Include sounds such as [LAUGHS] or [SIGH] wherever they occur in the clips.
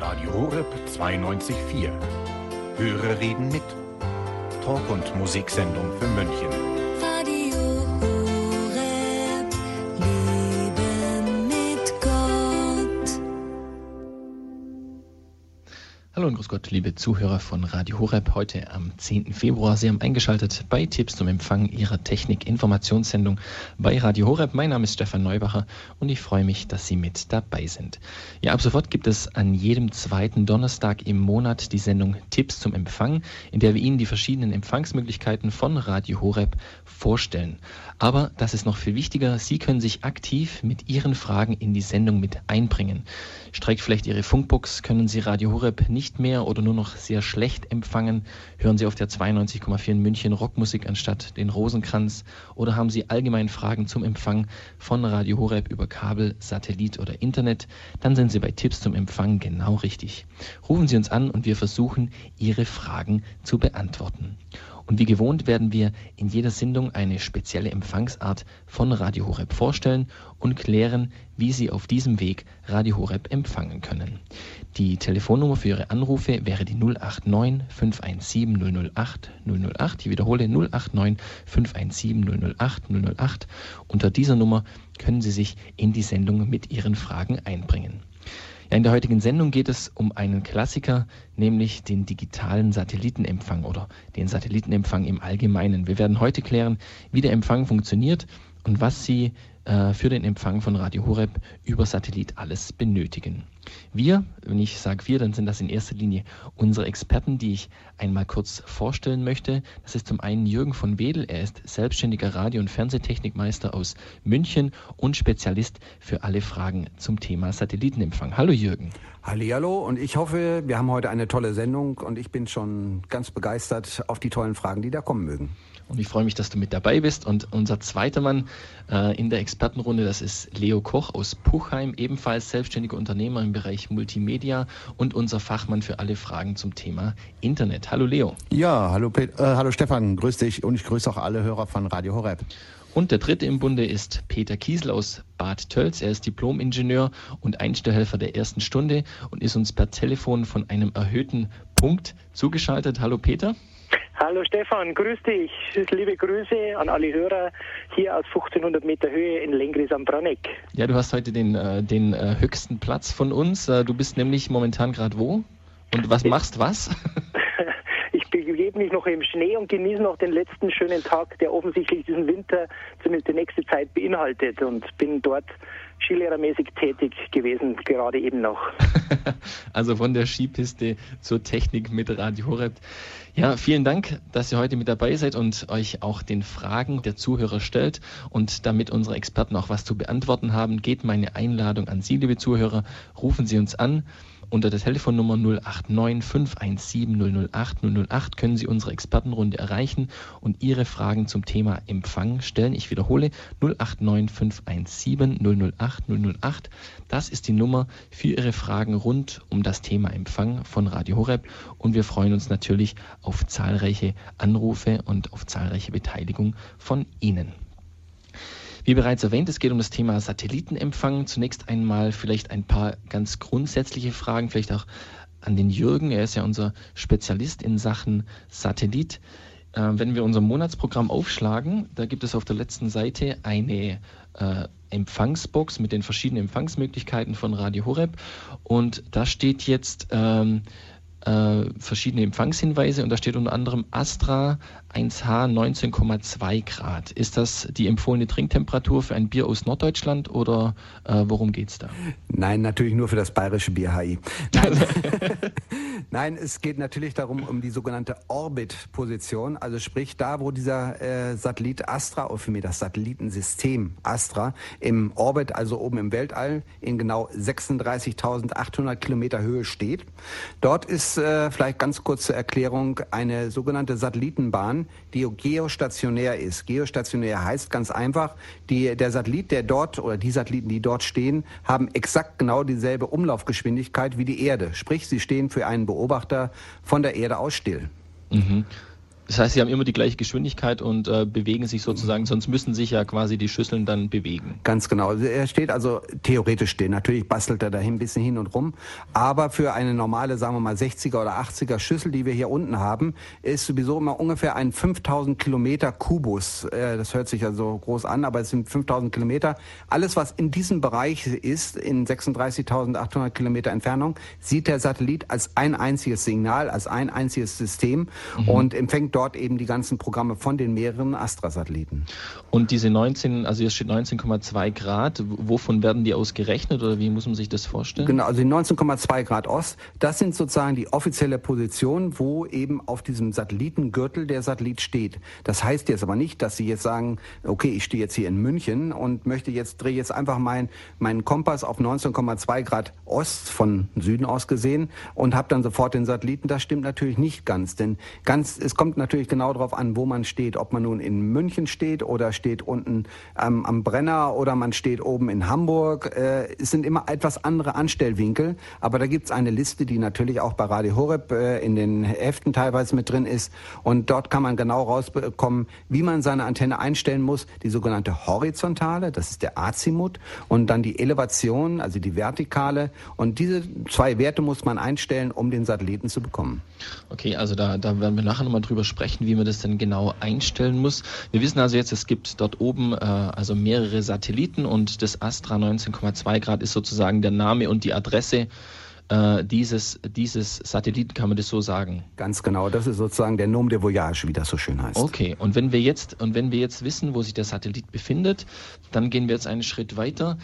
Radio Horeb 92.4. Höre reden mit. Talk- und Musiksendung für München. Gott, liebe Zuhörer von Radio Horeb. Heute am 10. Februar. Sie haben eingeschaltet bei Tipps zum Empfang Ihrer Technik-Informationssendung bei Radio Horeb. Mein Name ist Stefan Neubacher und ich freue mich, dass Sie mit dabei sind. Ja, ab sofort gibt es an jedem zweiten Donnerstag im Monat die Sendung Tipps zum Empfang, in der wir Ihnen die verschiedenen Empfangsmöglichkeiten von Radio Horeb vorstellen. Aber das ist noch viel wichtiger, Sie können sich aktiv mit Ihren Fragen in die Sendung mit einbringen. Streikt vielleicht Ihre Funkbox, können Sie Radio Horeb nicht mehr oder nur noch sehr schlecht empfangen? Hören Sie auf der 92,4 in München Rockmusik anstatt den Rosenkranz? Oder haben Sie allgemein Fragen zum Empfang von Radio Horeb über Kabel, Satellit oder Internet? Dann sind Sie bei Tipps zum Empfang genau richtig. Rufen Sie uns an und wir versuchen, Ihre Fragen zu beantworten. Und wie gewohnt werden wir in jeder Sendung eine spezielle Empfangsart von Radio Horeb vorstellen und klären, wie Sie auf diesem Weg Radio Horeb empfangen können. Die Telefonnummer für Ihre Anrufe wäre die 089 517 008 008. Ich wiederhole 089 517 008 008. Unter dieser Nummer können Sie sich in die Sendung mit Ihren Fragen einbringen. Ja, in der heutigen Sendung geht es um einen Klassiker, nämlich den digitalen Satellitenempfang oder den Satellitenempfang im Allgemeinen. Wir werden heute klären, wie der Empfang funktioniert und was Sie äh, für den Empfang von Radio Horeb über Satellit alles benötigen. Wir, wenn ich sage wir, dann sind das in erster Linie unsere Experten, die ich einmal kurz vorstellen möchte. Das ist zum einen Jürgen von Wedel, er ist selbstständiger Radio- und Fernsehtechnikmeister aus München und Spezialist für alle Fragen zum Thema Satellitenempfang. Hallo Jürgen. Hallihallo und ich hoffe, wir haben heute eine tolle Sendung und ich bin schon ganz begeistert auf die tollen Fragen, die da kommen mögen. Und ich freue mich, dass du mit dabei bist. Und unser zweiter Mann äh, in der Expertenrunde, das ist Leo Koch aus Puchheim, ebenfalls selbstständiger Unternehmer im Bereich Multimedia und unser Fachmann für alle Fragen zum Thema Internet. Hallo Leo. Ja, hallo, Pet äh, hallo Stefan, grüß dich und ich grüße auch alle Hörer von Radio Horeb. Und der dritte im Bunde ist Peter Kiesel aus Bad Tölz. Er ist Diplom-Ingenieur und Einstellhelfer der ersten Stunde und ist uns per Telefon von einem erhöhten Punkt zugeschaltet. Hallo Peter. Hallo Stefan, grüß dich. Liebe Grüße an alle Hörer hier aus 1500 Meter Höhe in Lengris am Branneck. Ja, du hast heute den, äh, den äh, höchsten Platz von uns. Äh, du bist nämlich momentan gerade wo? Und was machst was? [LAUGHS] Ich begebe mich noch im Schnee und genieße noch den letzten schönen Tag, der offensichtlich diesen Winter, zumindest die nächste Zeit, beinhaltet und bin dort skilehrermäßig tätig gewesen, gerade eben noch. [LAUGHS] also von der Skipiste zur Technik mit Radio Horeb. Ja, vielen Dank, dass ihr heute mit dabei seid und euch auch den Fragen der Zuhörer stellt. Und damit unsere Experten auch was zu beantworten haben, geht meine Einladung an Sie, liebe Zuhörer. Rufen Sie uns an. Unter der Telefonnummer 089 517 008 008 können Sie unsere Expertenrunde erreichen und Ihre Fragen zum Thema Empfang stellen. Ich wiederhole 089 517 008 008. Das ist die Nummer für Ihre Fragen rund um das Thema Empfang von Radio Horeb und wir freuen uns natürlich auf zahlreiche Anrufe und auf zahlreiche Beteiligung von Ihnen. Wie bereits erwähnt, es geht um das Thema Satellitenempfang. Zunächst einmal vielleicht ein paar ganz grundsätzliche Fragen, vielleicht auch an den Jürgen. Er ist ja unser Spezialist in Sachen Satellit. Äh, wenn wir unser Monatsprogramm aufschlagen, da gibt es auf der letzten Seite eine äh, Empfangsbox mit den verschiedenen Empfangsmöglichkeiten von Radio Horeb. Und da steht jetzt ähm, äh, verschiedene Empfangshinweise und da steht unter anderem Astra 1H 19,2 Grad. Ist das die empfohlene Trinktemperatur für ein Bier aus Norddeutschland oder äh, worum geht es da? Nein, natürlich nur für das bayerische Bier HI. Nein. [LAUGHS] Nein, es geht natürlich darum, um die sogenannte Orbit-Position, also sprich da, wo dieser äh, Satellit Astra, oder für mich das Satellitensystem Astra, im Orbit, also oben im Weltall, in genau 36.800 Kilometer Höhe steht. Dort ist äh, vielleicht ganz kurz zur Erklärung eine sogenannte Satellitenbahn, die geostationär ist. Geostationär heißt ganz einfach, die, der Satellit, der dort oder die Satelliten, die dort stehen, haben exakt genau dieselbe Umlaufgeschwindigkeit wie die Erde. Sprich, sie stehen für einen Beobachter von der Erde aus still. Mhm. Das heißt, sie haben immer die gleiche Geschwindigkeit und äh, bewegen sich sozusagen, sonst müssen sich ja quasi die Schüsseln dann bewegen. Ganz genau. Er steht also theoretisch stehen. Natürlich bastelt er da ein bisschen hin und rum. Aber für eine normale, sagen wir mal, 60er oder 80er Schüssel, die wir hier unten haben, ist sowieso immer ungefähr ein 5000 Kilometer Kubus. Äh, das hört sich ja so groß an, aber es sind 5000 Kilometer. Alles, was in diesem Bereich ist, in 36.800 Kilometer Entfernung, sieht der Satellit als ein einziges Signal, als ein einziges System mhm. und empfängt dort eben die ganzen Programme von den mehreren Astra-Satelliten. Und diese 19, also hier steht 19,2 Grad, wovon werden die ausgerechnet oder wie muss man sich das vorstellen? Genau, also die 19,2 Grad Ost, das sind sozusagen die offizielle Position, wo eben auf diesem Satellitengürtel der Satellit steht. Das heißt jetzt aber nicht, dass Sie jetzt sagen, okay, ich stehe jetzt hier in München und möchte jetzt, drehe jetzt einfach mein, meinen Kompass auf 19,2 Grad Ost von Süden aus gesehen und habe dann sofort den Satelliten. Das stimmt natürlich nicht ganz, denn ganz, es kommt natürlich genau darauf an, wo man steht, ob man nun in München steht oder steht unten ähm, am Brenner oder man steht oben in Hamburg. Äh, es sind immer etwas andere Anstellwinkel, aber da gibt es eine Liste, die natürlich auch bei Radio Horeb äh, in den Heften teilweise mit drin ist und dort kann man genau rausbekommen, wie man seine Antenne einstellen muss. Die sogenannte horizontale, das ist der Azimut und dann die Elevation, also die vertikale und diese zwei Werte muss man einstellen, um den Satelliten zu bekommen. Okay, also da, da werden wir nachher nochmal drüber sprechen, wie man das denn genau einstellen muss. Wir wissen also jetzt, es gibt dort oben äh, also mehrere Satelliten und das Astra 19,2 Grad ist sozusagen der Name und die Adresse äh, dieses, dieses Satelliten, kann man das so sagen? Ganz genau, das ist sozusagen der Nom de Voyage, wie das so schön heißt. Okay, und wenn wir jetzt, und wenn wir jetzt wissen, wo sich der Satellit befindet, dann gehen wir jetzt einen Schritt weiter.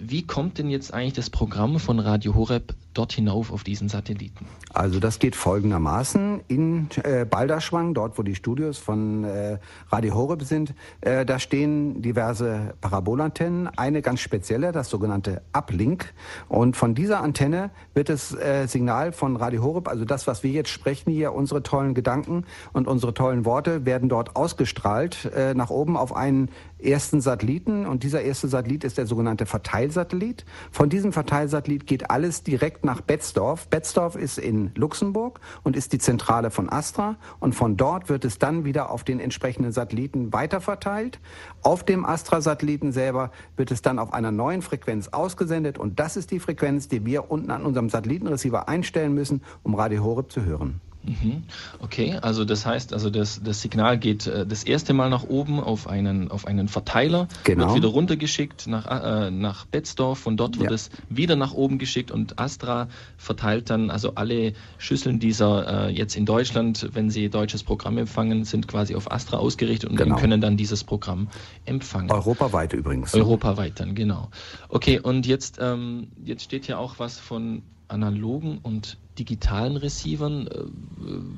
Wie kommt denn jetzt eigentlich das Programm von Radio Horeb dort hinauf auf diesen Satelliten? Also das geht folgendermaßen. In äh, Balderschwang, dort wo die Studios von äh, Radio Horeb sind, äh, da stehen diverse Parabolantennen. Eine ganz spezielle, das sogenannte Uplink. Und von dieser Antenne wird das äh, Signal von Radio Horeb, also das, was wir jetzt sprechen hier, unsere tollen Gedanken und unsere tollen Worte, werden dort ausgestrahlt äh, nach oben auf einen ersten Satelliten. Und dieser erste Satellit ist der sogenannte Verteilsatellit. Von diesem Verteilsatellit geht alles direkt nach Betzdorf. Betzdorf ist in Luxemburg und ist die Zentrale von Astra. Und von dort wird es dann wieder auf den entsprechenden Satelliten weiterverteilt. Auf dem Astra-Satelliten selber wird es dann auf einer neuen Frequenz ausgesendet. Und das ist die Frequenz, die wir unten an unserem Satellitenreceiver einstellen müssen, um Radio Horeb zu hören. Mhm. Okay, also das heißt, also das, das Signal geht äh, das erste Mal nach oben auf einen, auf einen Verteiler, genau. wird wieder runtergeschickt nach, äh, nach Betzdorf, von dort wird ja. es wieder nach oben geschickt und Astra verteilt dann, also alle Schüsseln dieser äh, jetzt in Deutschland, wenn sie deutsches Programm empfangen, sind quasi auf Astra ausgerichtet und genau. können dann dieses Programm empfangen. Europaweit übrigens. Europaweit dann, genau. Okay, und jetzt, ähm, jetzt steht hier auch was von analogen und digitalen Receivern. Äh,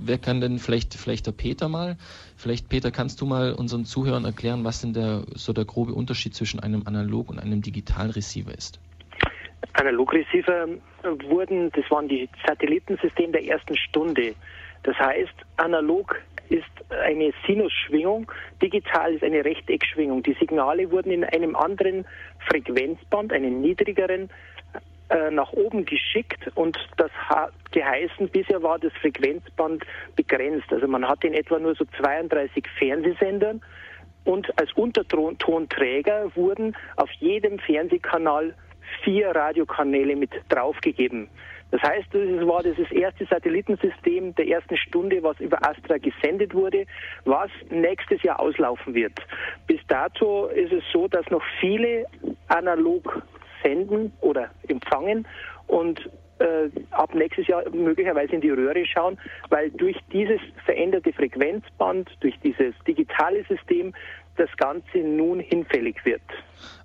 wer kann denn vielleicht, vielleicht der Peter mal? Vielleicht, Peter, kannst du mal unseren Zuhörern erklären, was denn der, so der grobe Unterschied zwischen einem Analog- und einem digitalen Receiver ist? Analogreceiver wurden, das waren die Satellitensysteme der ersten Stunde. Das heißt, analog ist eine Sinusschwingung, digital ist eine Rechteckschwingung. Die Signale wurden in einem anderen Frequenzband, einen niedrigeren, äh, nach oben geschickt und das hat geheißen, bisher war das Frequenzband begrenzt. Also man hatte in etwa nur so 32 Fernsehsendern und als Untertonträger wurden auf jedem Fernsehkanal vier Radiokanäle mit draufgegeben. Das heißt, das war das erste Satellitensystem der ersten Stunde, was über Astra gesendet wurde, was nächstes Jahr auslaufen wird. Bis dato ist es so, dass noch viele analog senden oder empfangen und äh, ab nächstes Jahr möglicherweise in die Röhre schauen, weil durch dieses veränderte Frequenzband, durch dieses digitale System das Ganze nun hinfällig wird.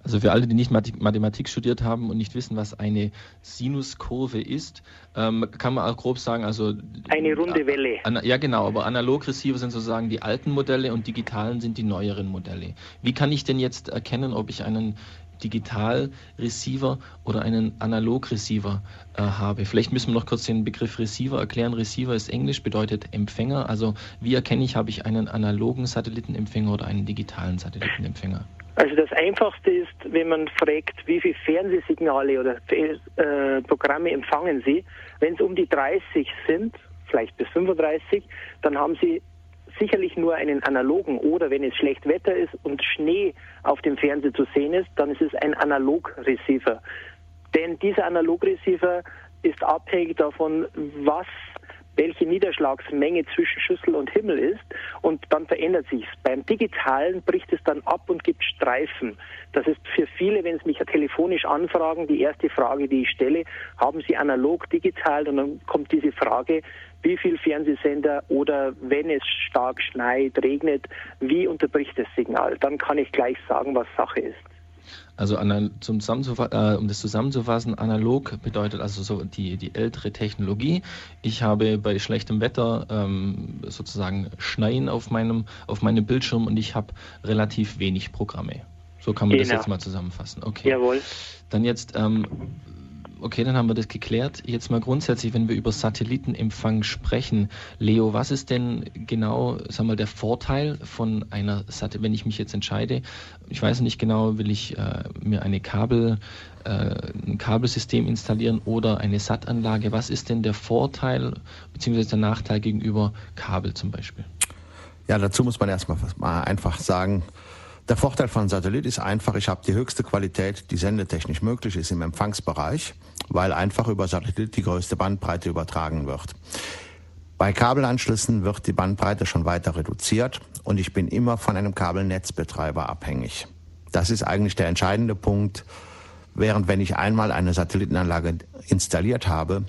Also für alle, die nicht Mathematik studiert haben und nicht wissen, was eine Sinuskurve ist, ähm, kann man auch grob sagen, also eine runde Welle. An, ja genau, aber Analogreceiver sind sozusagen die alten Modelle und digitalen sind die neueren Modelle. Wie kann ich denn jetzt erkennen, ob ich einen Digital-Receiver oder einen Analog-Receiver äh, habe. Vielleicht müssen wir noch kurz den Begriff Receiver erklären. Receiver ist Englisch, bedeutet Empfänger. Also wie erkenne ich, habe ich einen analogen Satellitenempfänger oder einen digitalen Satellitenempfänger? Also das Einfachste ist, wenn man fragt, wie viele Fernsehsignale oder äh, Programme empfangen Sie. Wenn es um die 30 sind, vielleicht bis 35, dann haben Sie sicherlich nur einen analogen oder wenn es schlecht Wetter ist und Schnee auf dem Fernseher zu sehen ist, dann ist es ein Analog-Receiver. Denn dieser Analog-Receiver ist abhängig davon, was welche Niederschlagsmenge zwischen Schüssel und Himmel ist und dann verändert sich's. Beim digitalen bricht es dann ab und gibt Streifen. Das ist für viele, wenn sie mich telefonisch anfragen, die erste Frage, die ich stelle, haben Sie analog, digital? Und dann kommt diese Frage, wie viel Fernsehsender oder wenn es stark schneit, regnet, wie unterbricht das Signal? Dann kann ich gleich sagen, was Sache ist. Also zum äh, um das zusammenzufassen, analog bedeutet also so die, die ältere Technologie. Ich habe bei schlechtem Wetter ähm, sozusagen Schneien auf meinem, auf meinem Bildschirm und ich habe relativ wenig Programme. So kann man genau. das jetzt mal zusammenfassen. Okay. Jawohl. Dann jetzt, ähm, Okay, dann haben wir das geklärt. Jetzt mal grundsätzlich, wenn wir über Satellitenempfang sprechen, Leo, was ist denn genau, sag mal, der Vorteil von einer Satellit, wenn ich mich jetzt entscheide, ich weiß nicht genau, will ich äh, mir eine Kabel, äh, ein Kabelsystem installieren oder eine SAT-Anlage? Was ist denn der Vorteil bzw. der Nachteil gegenüber Kabel zum Beispiel? Ja, dazu muss man erstmal mal einfach sagen, der Vorteil von Satellit ist einfach, ich habe die höchste Qualität, die sendetechnisch möglich ist im Empfangsbereich, weil einfach über Satellit die größte Bandbreite übertragen wird. Bei Kabelanschlüssen wird die Bandbreite schon weiter reduziert und ich bin immer von einem Kabelnetzbetreiber abhängig. Das ist eigentlich der entscheidende Punkt. Während wenn ich einmal eine Satellitenanlage installiert habe,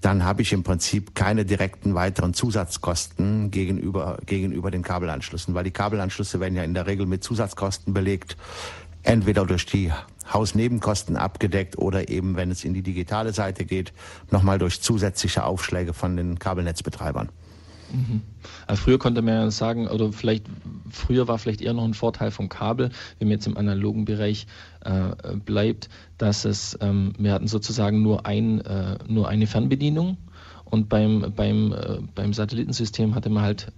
dann habe ich im Prinzip keine direkten weiteren Zusatzkosten gegenüber, gegenüber den Kabelanschlüssen, weil die Kabelanschlüsse werden ja in der Regel mit Zusatzkosten belegt, entweder durch die Hausnebenkosten abgedeckt oder eben, wenn es in die digitale Seite geht, nochmal durch zusätzliche Aufschläge von den Kabelnetzbetreibern. Mhm. Also früher konnte man ja sagen, oder vielleicht früher war vielleicht eher noch ein Vorteil vom Kabel, wenn man jetzt im analogen Bereich äh, bleibt, dass es, ähm, wir hatten sozusagen nur, ein, äh, nur eine Fernbedienung und beim, beim, äh, beim Satellitensystem hatte man halt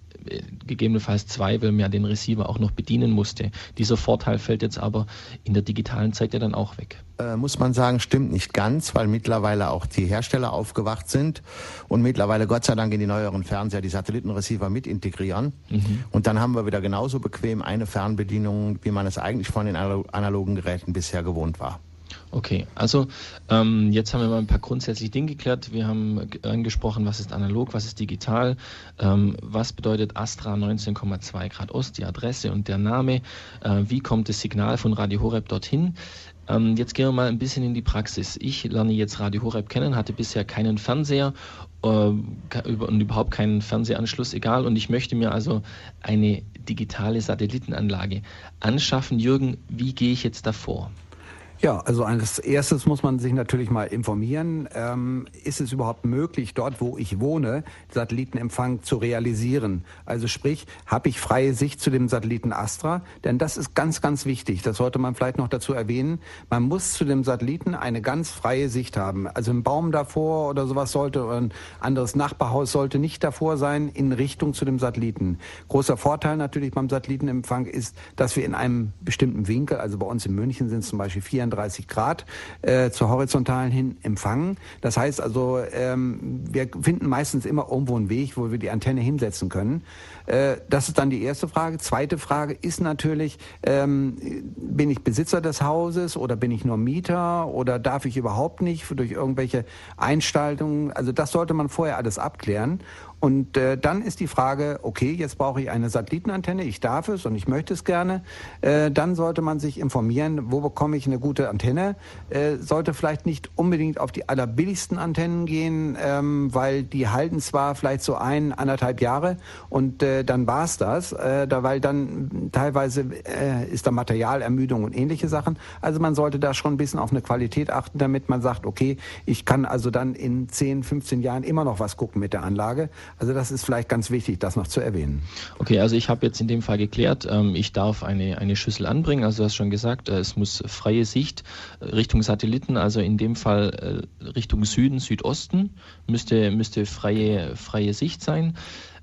gegebenenfalls zwei, weil man ja den Receiver auch noch bedienen musste. Dieser Vorteil fällt jetzt aber in der digitalen Zeit ja dann auch weg. Äh, muss man sagen, stimmt nicht ganz, weil mittlerweile auch die Hersteller aufgewacht sind und mittlerweile Gott sei Dank in die neueren Fernseher die Satellitenreceiver mit integrieren. Mhm. Und dann haben wir wieder genauso bequem eine Fernbedienung, wie man es eigentlich von den analogen Geräten bisher gewohnt war. Okay, also ähm, jetzt haben wir mal ein paar grundsätzliche Dinge geklärt. Wir haben angesprochen, was ist analog, was ist digital, ähm, was bedeutet Astra 19,2 Grad Ost, die Adresse und der Name, äh, wie kommt das Signal von Radio Horeb dorthin. Ähm, jetzt gehen wir mal ein bisschen in die Praxis. Ich lerne jetzt Radio Horeb kennen, hatte bisher keinen Fernseher äh, und überhaupt keinen Fernsehanschluss, egal. Und ich möchte mir also eine digitale Satellitenanlage anschaffen. Jürgen, wie gehe ich jetzt davor? Ja, also als erstes muss man sich natürlich mal informieren, ähm, ist es überhaupt möglich, dort wo ich wohne, Satellitenempfang zu realisieren? Also sprich, habe ich freie Sicht zu dem Satelliten Astra? Denn das ist ganz, ganz wichtig. Das sollte man vielleicht noch dazu erwähnen. Man muss zu dem Satelliten eine ganz freie Sicht haben. Also ein Baum davor oder sowas sollte, oder ein anderes Nachbarhaus sollte nicht davor sein in Richtung zu dem Satelliten. Großer Vorteil natürlich beim Satellitenempfang ist, dass wir in einem bestimmten Winkel, also bei uns in München sind es zum Beispiel 34 Grad äh, zur horizontalen hin empfangen. Das heißt also, ähm, wir finden meistens immer irgendwo einen Weg, wo wir die Antenne hinsetzen können. Äh, das ist dann die erste Frage. Zweite Frage ist natürlich, ähm, bin ich Besitzer des Hauses oder bin ich nur Mieter oder darf ich überhaupt nicht durch irgendwelche Einstaltungen? Also das sollte man vorher alles abklären. Und äh, dann ist die Frage, okay, jetzt brauche ich eine Satellitenantenne, ich darf es und ich möchte es gerne. Äh, dann sollte man sich informieren, wo bekomme ich eine gute Antenne. Äh, sollte vielleicht nicht unbedingt auf die allerbilligsten Antennen gehen, ähm, weil die halten zwar vielleicht so ein, anderthalb Jahre und äh, dann war's das, äh, da, weil dann teilweise äh, ist da Materialermüdung und ähnliche Sachen. Also man sollte da schon ein bisschen auf eine Qualität achten, damit man sagt, okay, ich kann also dann in 10, 15 Jahren immer noch was gucken mit der Anlage. Also das ist vielleicht ganz wichtig, das noch zu erwähnen. Okay, also ich habe jetzt in dem Fall geklärt, ähm, ich darf eine, eine Schüssel anbringen. Also du hast schon gesagt, äh, es muss freie Sicht äh, Richtung Satelliten, also in dem Fall äh, Richtung Süden, Südosten, müsste, müsste freie, freie Sicht sein.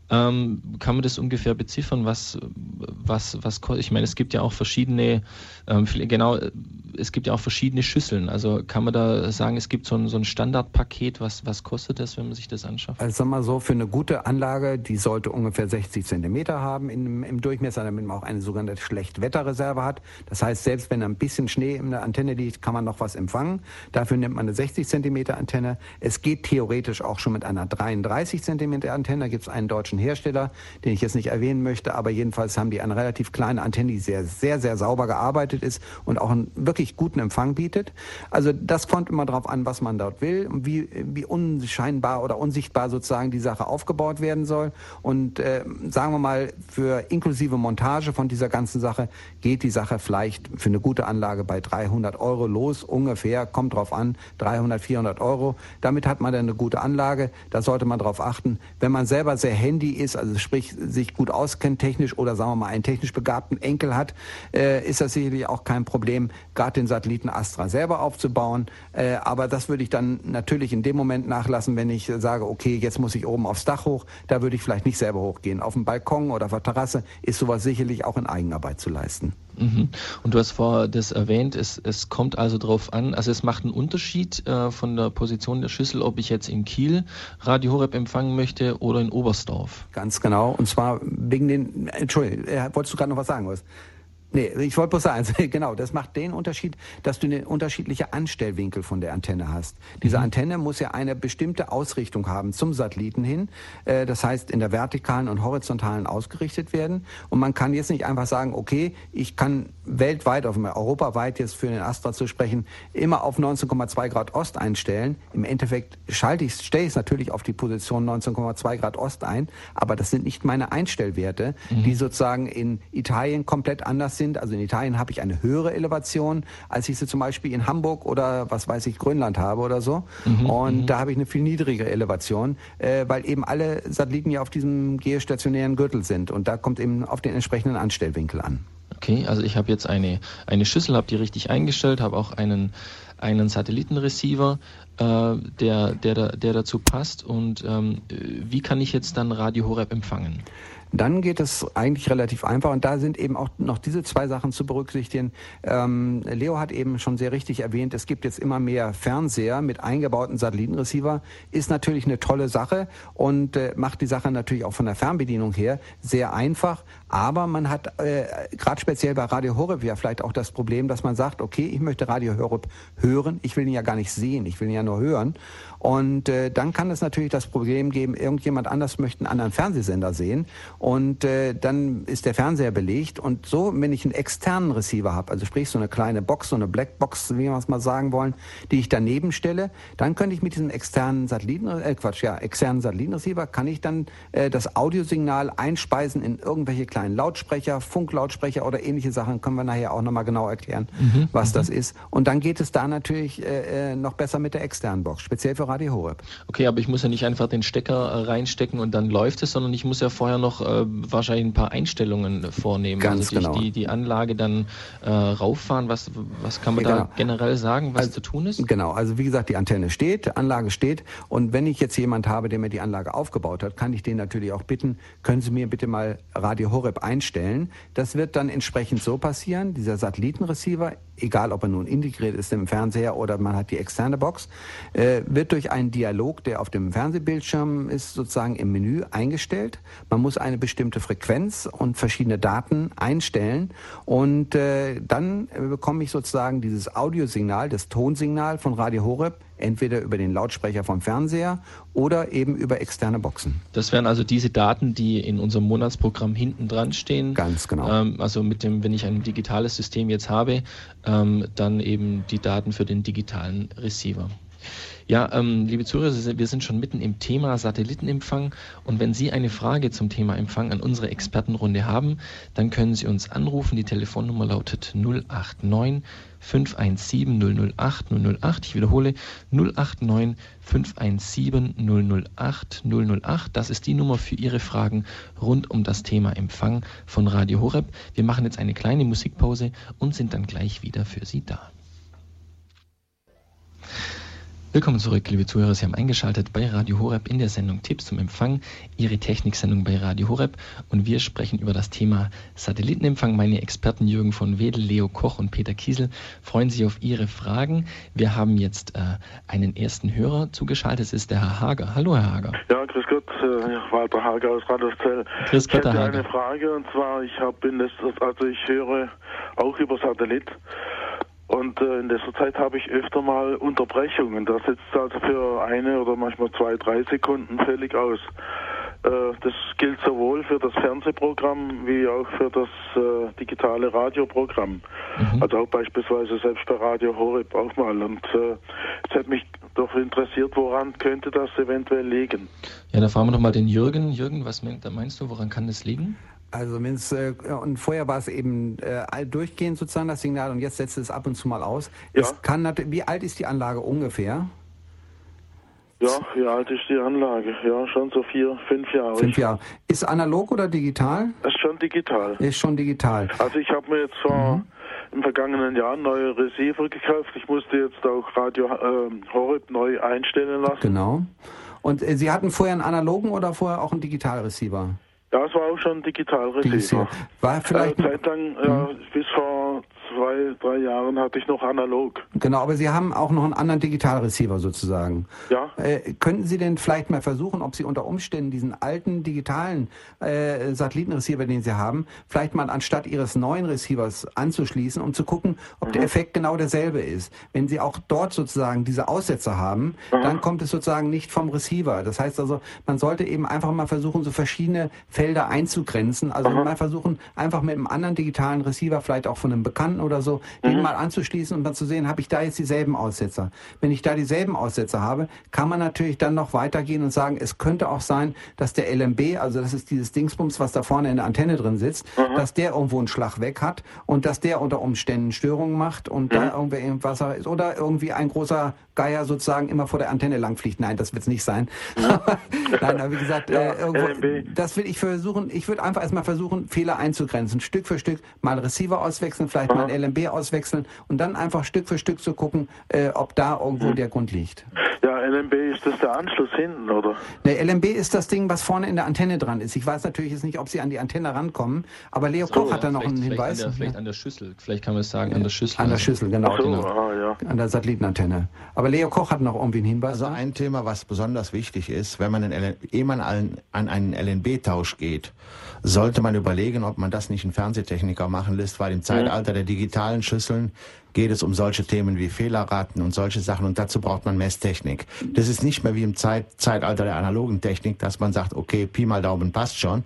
Ähm, kann man das ungefähr beziffern, was, was, was Ich meine, es gibt ja auch verschiedene, ähm, genau, es gibt ja auch verschiedene Schüsseln. Also kann man da sagen, es gibt so ein, so ein Standardpaket, was, was kostet das, wenn man sich das anschaut? Also sag mal so, für eine gute Anlage, die sollte ungefähr 60 Zentimeter haben im, im Durchmesser, damit man auch eine sogenannte Schlechtwetterreserve hat. Das heißt, selbst wenn ein bisschen Schnee in der Antenne liegt, kann man noch was empfangen. Dafür nimmt man eine 60 Zentimeter Antenne. Es geht theoretisch auch schon mit einer 33 Zentimeter Antenne. Da gibt es einen deutschen Hersteller, den ich jetzt nicht erwähnen möchte, aber jedenfalls haben die eine relativ kleine Antenne, die sehr, sehr, sehr sauber gearbeitet ist und auch einen wirklich guten Empfang bietet. Also das kommt immer darauf an, was man dort will und wie, wie unscheinbar oder unsichtbar sozusagen die Sache aufgebaut werden soll. Und äh, sagen wir mal, für inklusive Montage von dieser ganzen Sache geht die Sache vielleicht für eine gute Anlage bei 300 Euro los, ungefähr, kommt drauf an, 300, 400 Euro. Damit hat man dann eine gute Anlage, da sollte man darauf achten. Wenn man selber sehr handy ist, also sprich sich gut auskennt technisch oder sagen wir mal einen technisch begabten Enkel hat, äh, ist das sicherlich auch kein Problem, gerade den Satelliten Astra selber aufzubauen. Äh, aber das würde ich dann natürlich in dem Moment nachlassen, wenn ich sage, okay, jetzt muss ich oben aufs Dach hoch, da würde ich vielleicht nicht selber hochgehen. Auf dem Balkon oder auf der Terrasse ist sowas sicherlich auch in Eigenarbeit zu leisten. Mhm. Und du hast vorher das erwähnt, es, es kommt also darauf an, also es macht einen Unterschied äh, von der Position der Schüssel, ob ich jetzt in Kiel Radio Horeb empfangen möchte oder in Oberstdorf. Ganz genau, und zwar wegen den, Entschuldigung, äh, wolltest du gerade noch was sagen? Was? Nee, ich wollte bloß sagen, [LAUGHS] genau, das macht den Unterschied, dass du eine unterschiedliche Anstellwinkel von der Antenne hast. Diese mhm. Antenne muss ja eine bestimmte Ausrichtung haben zum Satelliten hin. Äh, das heißt, in der vertikalen und horizontalen ausgerichtet werden. Und man kann jetzt nicht einfach sagen, okay, ich kann weltweit, auf europaweit jetzt für den Astra zu sprechen, immer auf 19,2 Grad Ost einstellen. Im Endeffekt schalte ich, stelle ich es natürlich auf die Position 19,2 Grad Ost ein, aber das sind nicht meine Einstellwerte, mhm. die sozusagen in Italien komplett anders sind. Also in Italien habe ich eine höhere Elevation, als ich sie zum Beispiel in Hamburg oder was weiß ich, Grönland habe oder so. Mhm. Und mhm. da habe ich eine viel niedrigere Elevation, äh, weil eben alle Satelliten ja auf diesem geostationären Gürtel sind. Und da kommt eben auf den entsprechenden Anstellwinkel an. Okay, also ich habe jetzt eine, eine Schüssel, habe die richtig eingestellt, habe auch einen, einen Satellitenreceiver, äh, der, der, der dazu passt. Und ähm, wie kann ich jetzt dann Radio Horeb empfangen? Dann geht es eigentlich relativ einfach. Und da sind eben auch noch diese zwei Sachen zu berücksichtigen. Ähm, Leo hat eben schon sehr richtig erwähnt, es gibt jetzt immer mehr Fernseher mit eingebauten Satellitenreceiver. Ist natürlich eine tolle Sache und äh, macht die Sache natürlich auch von der Fernbedienung her sehr einfach. Aber man hat äh, gerade speziell bei Radio Horeb ja vielleicht auch das Problem, dass man sagt, okay, ich möchte Radio Horeb hören, ich will ihn ja gar nicht sehen, ich will ihn ja nur hören. Und äh, dann kann es natürlich das Problem geben, irgendjemand anders möchte einen anderen Fernsehsender sehen und äh, dann ist der Fernseher belegt. Und so, wenn ich einen externen Receiver habe, also sprich so eine kleine Box, so eine Blackbox, wie wir es mal sagen wollen, die ich daneben stelle, dann könnte ich mit diesem externen Satelliten, äh, Quatsch, ja, externen Satellitenreceiver, kann ich dann äh, das Audiosignal einspeisen in irgendwelche kleinen Lautsprecher, Funklautsprecher oder ähnliche Sachen, können wir nachher auch nochmal genau erklären, mhm, was mhm. das ist. Und dann geht es da natürlich äh, äh noch besser mit der externen Box, speziell für Radio Horeb. Okay, aber ich muss ja nicht einfach den Stecker äh, reinstecken und dann läuft es, sondern ich muss ja vorher noch äh, wahrscheinlich ein paar Einstellungen vornehmen. Ganz also genau. die, die Anlage dann äh, rauffahren. Was, was kann man ja, genau. da generell sagen, was also, zu tun ist? Genau, also wie gesagt, die Antenne steht, die Anlage steht und wenn ich jetzt jemand habe, der mir die Anlage aufgebaut hat, kann ich den natürlich auch bitten, können Sie mir bitte mal Radio Horeb einstellen. Das wird dann entsprechend so passieren, dieser Satellitenreceiver egal ob er nun integriert ist im Fernseher oder man hat die externe Box, äh, wird durch einen Dialog, der auf dem Fernsehbildschirm ist, sozusagen im Menü eingestellt. Man muss eine bestimmte Frequenz und verschiedene Daten einstellen und äh, dann bekomme ich sozusagen dieses Audiosignal, das Tonsignal von Radio Horeb entweder über den Lautsprecher vom Fernseher oder eben über externe Boxen. Das wären also diese Daten, die in unserem Monatsprogramm hinten dran stehen. Ganz genau. Ähm, also mit dem, wenn ich ein digitales System jetzt habe, ähm, dann eben die Daten für den digitalen Receiver. Ja, ähm, liebe Zuhörer, wir sind schon mitten im Thema Satellitenempfang und wenn Sie eine Frage zum Thema Empfang an unsere Expertenrunde haben, dann können Sie uns anrufen. Die Telefonnummer lautet 089 517 008 008. Ich wiederhole 089 517 008 008. Das ist die Nummer für Ihre Fragen rund um das Thema Empfang von Radio Horeb. Wir machen jetzt eine kleine Musikpause und sind dann gleich wieder für Sie da. Willkommen zurück, liebe Zuhörer. Sie haben eingeschaltet bei Radio Horeb in der Sendung Tipps zum Empfang, Ihre Techniksendung bei Radio Horeb. Und wir sprechen über das Thema Satellitenempfang. Meine Experten Jürgen von Wedel, Leo Koch und Peter Kiesel freuen sich auf Ihre Fragen. Wir haben jetzt äh, einen ersten Hörer zugeschaltet. Es ist der Herr Hager. Hallo, Herr Hager. Ja, grüß Gott, äh, Walter Hager aus Radolfzell. Grüß Gott, ich hätte Herr Hager. eine Frage und zwar, ich habe in letzter, also ich höre auch über Satellit und äh, in letzter Zeit habe ich öfter mal Unterbrechungen. Das setzt also für eine oder manchmal zwei, drei Sekunden völlig aus. Äh, das gilt sowohl für das Fernsehprogramm wie auch für das äh, digitale Radioprogramm. Also auch beispielsweise selbst bei Radio Horeb auch mal. Und äh, es hat mich doch interessiert, woran könnte das eventuell liegen? Ja, da fragen wir nochmal den Jürgen. Jürgen, was meinst du, woran kann das liegen? Also wenn's, äh, und vorher war es eben äh, durchgehend sozusagen das Signal und jetzt setzt es ab und zu mal aus. Ja. Es kann wie alt ist die Anlage ungefähr? Ja, wie alt ist die Anlage? Ja, schon so vier, fünf Jahre. Fünf Jahre. Ist analog oder digital? Ist schon digital. Ist schon digital. Also ich habe mir jetzt vor im vergangenen Jahr neue Receiver gekauft. Ich musste jetzt auch Radio ähm, Horeb neu einstellen lassen. Genau. Und äh, Sie hatten vorher einen analogen oder vorher auch einen Digitalreceiver? Ja, es war auch schon digital Receiver. War vielleicht Äh, Zeit lang, ja, bis vor zwei, drei Jahren hatte ich noch analog. genau, aber Sie haben auch noch einen anderen Digitalreceiver sozusagen. Ja. Äh, könnten Sie denn vielleicht mal versuchen, ob Sie unter Umständen diesen alten digitalen äh, Satellitenreceiver, den Sie haben, vielleicht mal anstatt Ihres neuen Receivers anzuschließen, um zu gucken, ob der Effekt genau derselbe ist. Wenn Sie auch dort sozusagen diese Aussetzer haben, dann kommt es sozusagen nicht vom Receiver. Das heißt also, man sollte eben einfach mal versuchen, so verschiedene Felder einzugrenzen. Also mal versuchen, einfach mit einem anderen digitalen Receiver, vielleicht auch von einem Bekannten oder so, den mal anzuschließen und dann zu sehen, habe ich da jetzt dieselben Aussetzer. Wenn ich da dieselben Aussetzer habe, kann man natürlich dann noch weitergehen und sagen, es könnte auch sein, dass der LMB, also das ist dieses Dingsbums, was da vorne in der Antenne drin sitzt, dass der irgendwo einen Schlag weg hat und dass der unter Umständen Störungen macht und da irgendwie irgendwas ist oder irgendwie ein großer Geier sozusagen immer vor der Antenne langfliegt. Nein, das wird es nicht sein. [LAUGHS] Nein, aber wie gesagt, Ja, äh, irgendwo, das will ich versuchen, ich würde einfach erstmal versuchen, Fehler einzugrenzen, Stück für Stück mal Receiver auswechseln, vielleicht mal ein LMB auswechseln und dann einfach Stück für Stück zu gucken, äh, ob da irgendwo der Grund liegt. Ja, LMB ist das der Anschluss hinten, oder? Der LMB ist das Ding, was vorne in der Antenne dran ist. Ich weiß natürlich jetzt nicht, ob Sie an die Antenne rankommen, aber Leo Koch hat da noch einen Hinweis. Vielleicht an, der, vielleicht an der Schüssel. Vielleicht kann man es sagen, an der Schüssel. An der Schüssel, genau. So, genau. ah, ja. An der Satellitenantenne. Aber Leo Koch hat noch irgendwie einen Hinweis. Also ein Thema, was besonders wichtig ist, wenn man, einen LN ehe man an, an einen LNB-Tausch geht, sollte man überlegen, ob man das nicht einen Fernsehtechniker machen lässt, weil im Zeitalter der digitalen Schüsseln geht es um solche Themen wie Fehlerraten und solche Sachen und dazu braucht man Messtechnik. Das ist nicht mehr wie im Zeit, Zeitalter der analogen Technik, dass man sagt, okay, Pi mal Daumen passt schon,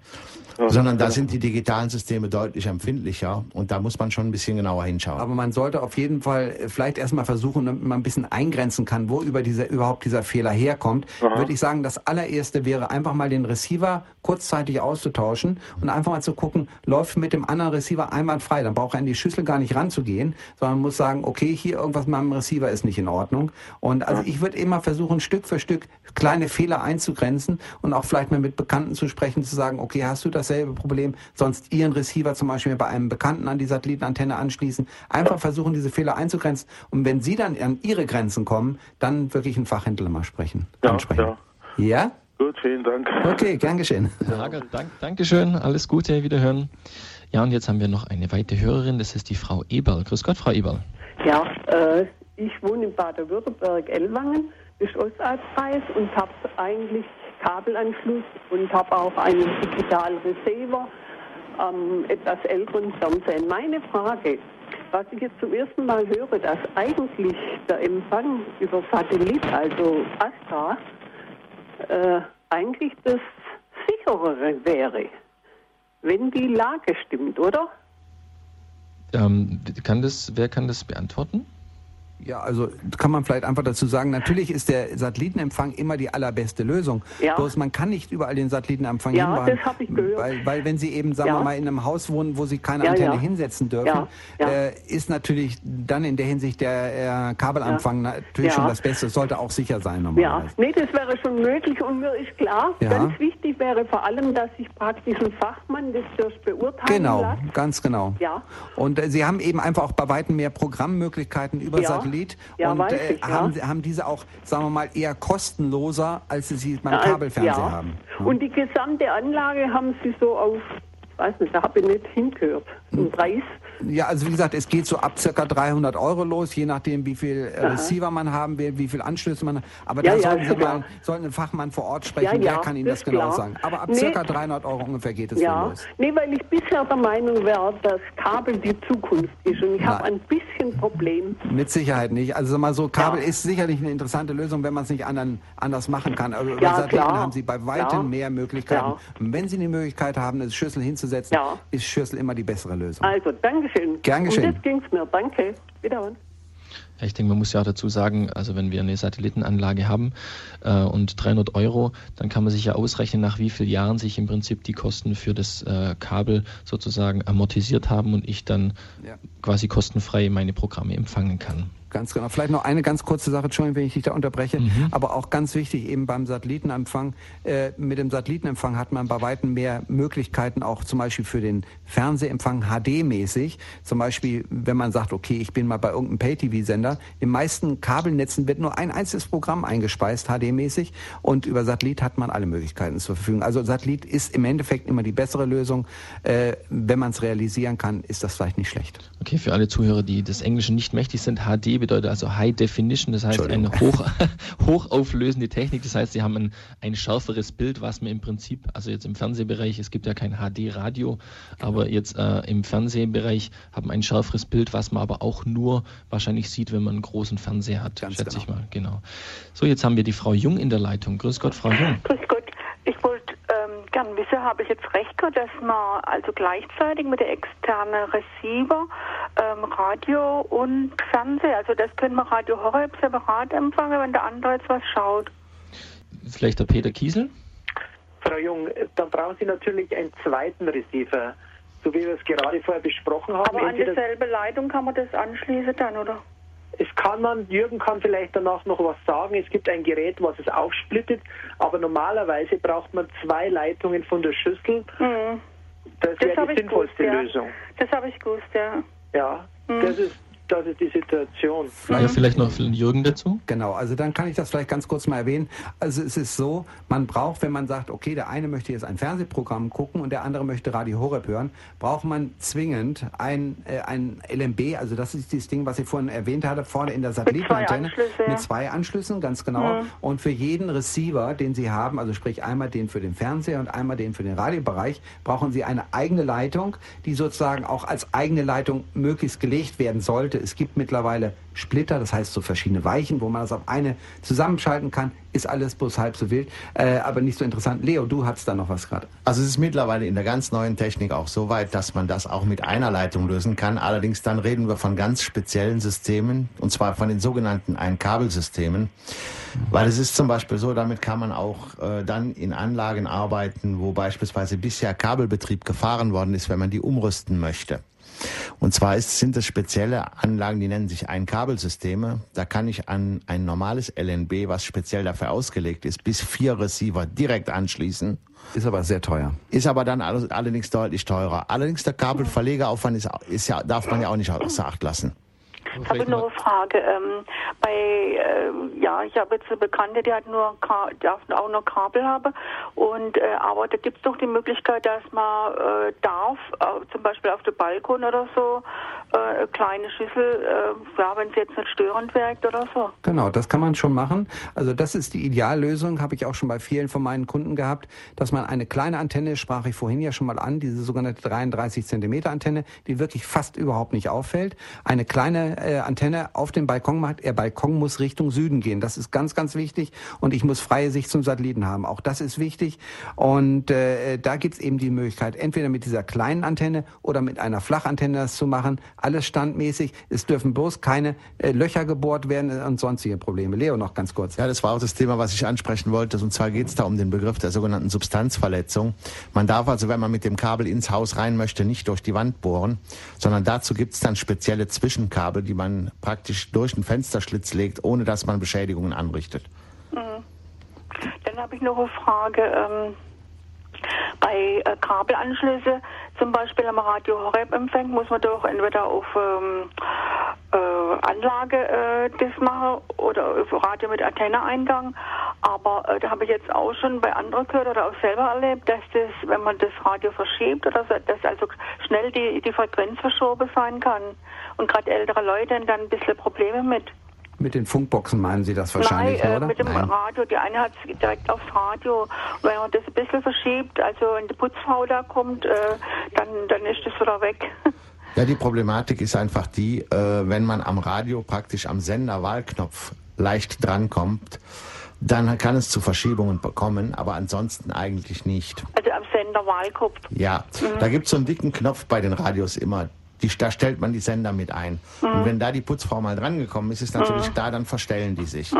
sondern da sind die digitalen Systeme deutlich empfindlicher und da muss man schon ein bisschen genauer hinschauen. Aber man sollte auf jeden Fall äh, vielleicht erstmal versuchen, damit man ein bisschen eingrenzen kann, wo über dieser, überhaupt dieser Fehler herkommt, würde ich sagen, das allererste wäre einfach mal den Receiver kurzzeitig auszutauschen und einfach mal zu gucken, läuft mit dem anderen Receiver einwandfrei. Dann braucht er in die Schüssel gar nicht ranzugehen, sondern muss sagen, okay, hier irgendwas mit meinem Receiver ist nicht in Ordnung. Und also ich würde immer versuchen, Stück für Stück kleine Fehler einzugrenzen und auch vielleicht mal mit Bekannten zu sprechen, zu sagen, okay, hast du dasselbe Problem, sonst Ihren Receiver zum Beispiel bei einem Bekannten an die Satellitenantenne anschließen. Einfach versuchen, diese Fehler einzugrenzen. Und wenn Sie dann an Ihre Grenzen kommen, dann wirklich einen Fachhändler mal sprechen. Ja, ansprechen. ja. Ja? Gut, vielen Dank. Okay, gern geschehen. Hager, dank, Dankeschön, alles Gute, wiederhören. Ja, und jetzt haben wir noch eine weitere Hörerin, das ist die Frau Eberl. Grüß Gott, Frau Eberl. Ja, äh, ich wohne in Baden-Württemberg-Ellwangen, ist Ostalbkreis und habe eigentlich Kabelanschluss und habe auch einen digitalen Receiver am etwas älteren Fernsehen. Meine Frage, was ich jetzt zum ersten Mal höre, dass eigentlich der Empfang über Satellit, also Astra, äh, eigentlich das sicherere wäre, wenn die Lage stimmt, oder? Ähm, kann das, wer kann das beantworten? Ja, also kann man vielleicht einfach dazu sagen, natürlich ist der Satellitenempfang immer die allerbeste Lösung. Ja. Bloß man kann nicht überall den Satellitenempfang Ja, hinbauen. das hab ich gehört. Weil, weil wenn Sie eben, sagen Ja. wir mal, in einem Haus wohnen, wo Sie keine Ja, Antenne ja. hinsetzen dürfen, Ja, ja. Äh, ist natürlich dann in der Hinsicht der äh, Kabelempfang natürlich Ja. schon das Beste. Es sollte auch sicher sein Ja, normalerweise. nee, das wäre schon möglich und mir ist klar, Ja. ganz wichtig wäre vor allem, dass sich praktisch ein Fachmann das zuerst beurteilen Genau, lässt. ganz genau. Ja. Und äh, Sie haben eben einfach auch bei weitem mehr Programmmöglichkeiten über Ja. Satellit. Ja, und äh, ich, ja. haben, sie- haben diese auch, sagen wir mal, eher kostenloser, als sie sie beim Äh, Kabelfernseher ja. haben. Und die gesamte Anlage haben Sie so auf, weiß nicht, da habe ich nicht hingehört, Hm. einen Preis. Ja, also wie gesagt, es geht so ab circa 300 Euro los, je nachdem, wie viel äh, Aha. Receiver man haben will, wie viel Anschlüsse man hat. Aber Ja, da ja, sollten Sie mal, sollten einen Fachmann vor Ort sprechen, der kann Ihnen das genau klar. sagen. Aber ab Nee. circa 300 Euro ungefähr geht es Ja, los. nee, weil ich bisher der Meinung wäre, dass Kabel die Zukunft ist. Und ich habe ein bisschen Problem. Mit Sicherheit nicht. Also mal so, Kabel ist sicherlich eine interessante Lösung, wenn man es nicht anderen, anders machen kann. Aber über Satelliten klar. haben Sie bei weitem mehr Möglichkeiten. Und wenn Sie die Möglichkeit haben, eine Schüssel hinzusetzen, ist Schüssel immer die bessere Lösung. Also, Dankeschön. Gern geschehen. Und jetzt ging es mir. Danke. Wiederhören. Ja, ich denke, man muss ja auch dazu sagen, also wenn wir eine Satellitenanlage haben äh, und 300 Euro, dann kann man sich ja ausrechnen, nach wie vielen Jahren sich im Prinzip die Kosten für das äh, Kabel sozusagen amortisiert haben und ich dann Ja. quasi kostenfrei meine Programme empfangen kann. Ganz genau. Vielleicht noch eine ganz kurze Sache, Entschuldigung, wenn ich dich da unterbreche, Mhm. aber auch ganz wichtig eben beim Satellitenempfang. Äh, mit dem Satellitenempfang hat man bei weitem mehr Möglichkeiten, auch zum Beispiel für den Fernsehempfang HD-mäßig. Zum Beispiel, wenn man sagt, okay, ich bin mal bei irgendeinem Pay-TV-Sender. In meisten Kabelnetzen wird nur ein einziges Programm eingespeist, HD-mäßig, und über Satellit hat man alle Möglichkeiten zur Verfügung. Also Satellit ist im Endeffekt immer die bessere Lösung. Äh, wenn man es realisieren kann, ist das vielleicht nicht schlecht. Okay, für alle Zuhörer, die des Englischen nicht mächtig sind, HD bedeutet also High Definition, das heißt eine hoch, [LAUGHS] hochauflösende Technik, das heißt, sie haben ein, ein schärferes Bild, was man im Prinzip, also jetzt im Fernsehbereich, es gibt ja kein HD-Radio, aber jetzt äh, im Fernsehbereich haben ein schärferes Bild, was man aber auch nur wahrscheinlich sieht, wenn man einen großen Fernseher hat, Ganz schätze ich genau. mal, genau. So, jetzt haben wir die Frau Jung in der Leitung. Grüß Gott, Frau Jung. Grüß Gott. Ich wollte gern wissen, habe ich jetzt recht gehört, dass man also gleichzeitig mit der externen Receiver ähm, Radio und Fernseher, also das können wir Radio Horeb separat empfangen, wenn der andere jetzt was schaut. Vielleicht der Peter Kiesel? Frau Jung, dann brauchen Sie natürlich einen zweiten Receiver, so wie wir es gerade vorher besprochen haben. Aber an dieselbe Leitung kann man das anschließen dann, oder? Es kann man, Jürgen kann vielleicht danach noch was sagen. Es gibt ein Gerät, was es aufsplittet, aber normalerweise braucht man zwei Leitungen von der Schüssel. Mhm. Das Das wäre die ich gewusst, sinnvollste ja. Lösung. Das habe ich gewusst, ja. Ja, Mhm. das ist das ist die Situation. Ja, vielleicht noch für den Jürgen dazu? Genau, also dann kann ich das vielleicht ganz kurz mal erwähnen. Also es ist so, man braucht, wenn man sagt, okay, der eine möchte jetzt ein Fernsehprogramm gucken und der andere möchte Radio Horeb hören, braucht man zwingend ein, äh, ein LMB, also das ist dieses Ding, was ich vorhin erwähnt hatte, vorne in der Satellitenantenne. Anschlüsse, ja. Mit zwei Anschlüssen, ganz genau. Und für jeden Receiver, den Sie haben, also sprich einmal den für den Fernseher und einmal den für den Radiobereich, brauchen Sie eine eigene Leitung, die sozusagen auch als eigene Leitung möglichst gelegt werden sollte. Es gibt mittlerweile Splitter, das heißt so verschiedene Weichen, wo man das auf eine zusammenschalten kann. Ist alles bloß halb so wild, äh, aber nicht so interessant. Leo, du hast da noch was gerade. Also es ist mittlerweile in der ganz neuen Technik auch so weit, dass man das auch mit einer Leitung lösen kann. Allerdings dann reden wir von ganz speziellen Systemen, und zwar von den sogenannten Einkabelsystemen. Weil es ist zum Beispiel so, damit kann man auch äh, dann in Anlagen arbeiten, wo beispielsweise bisher Kabelbetrieb gefahren worden ist, wenn man die umrüsten möchte. Und zwar ist, sind es spezielle Anlagen, die nennen sich Einkabelsysteme. Da kann ich an ein normales LNB, was speziell dafür ausgelegt ist, bis vier Receiver direkt anschließen. Ist aber sehr teuer. Ist aber dann all- allerdings deutlich teurer. Allerdings der Kabelverlegeraufwand ist, ist ja, darf man ja auch nicht außer Acht lassen. Jetzt habe ich noch eine Frage. Ähm, bei, äh, ja, ich habe jetzt eine Bekannte, die hat nur Ka darf auch nur Kabel haben. Und äh, aber da gibt es doch die Möglichkeit, dass man äh, darf, äh, zum Beispiel auf dem Balkon oder so, äh, eine kleine Schüssel, äh, ja, wenn es jetzt nicht störend wirkt oder so. Genau, das kann man schon machen. Also das ist die Ideallösung, habe ich auch schon bei vielen von meinen Kunden gehabt, dass man eine kleine Antenne, sprach ich vorhin ja schon mal an, diese sogenannte 33 Zentimeter Antenne, die wirklich fast überhaupt nicht auffällt, eine kleine äh, Antenne auf den Balkon macht. Der Balkon muss Richtung Süden gehen. Das ist ganz, ganz wichtig. Und ich muss freie Sicht zum Satelliten haben. Auch das ist wichtig. Und äh, da gibt's eben die Möglichkeit, entweder mit dieser kleinen Antenne oder mit einer Flachantenne das zu machen. Alles standmäßig. Es dürfen bloß keine äh, Löcher gebohrt werden und sonstige Probleme. Leo, noch ganz kurz. Ja, das war auch das Thema, was ich ansprechen wollte. Und zwar geht es da um den Begriff der sogenannten Substanzverletzung. Man darf also, wenn man mit dem Kabel ins Haus rein möchte, nicht durch die Wand bohren, sondern dazu gibt es dann spezielle Zwischenkabel, die man praktisch durch den Fensterschlitz legt, ohne dass man Beschädigungen anrichtet. Dann habe ich noch eine Frage. Ähm, bei äh, Kabelanschlüsse, zum Beispiel am Radio Horeb empfängt, muss man doch entweder auf ähm, äh, Anlage äh, das mache oder Radio mit Antenneeingang. Aber äh, da habe ich jetzt auch schon bei anderen gehört oder auch selber erlebt, dass das, wenn man das Radio verschiebt oder so, dass also schnell die, die Frequenz verschoben sein kann. Und gerade ältere Leute dann ein bisschen Probleme mit. Mit den Funkboxen meinen Sie das wahrscheinlich, Nein, äh, oder? mit dem Radio. Die eine hat es direkt aufs Radio. Wenn man das ein bisschen verschiebt, also wenn die Putzfrau da kommt, äh, dann, dann ist das wieder weg. [LAUGHS] Ja, die Problematik ist einfach die, äh, wenn man am Radio praktisch am Senderwahlknopf leicht drankommt, dann kann es zu Verschiebungen kommen, aber ansonsten eigentlich nicht. Also am Sender Wahlkopf. Ja, da gibt es so einen dicken Knopf bei den Radios immer. Die, da stellt man die Sender mit ein. Und wenn da die Putzfrau mal drangekommen ist, ist natürlich klar, dann verstellen die sich.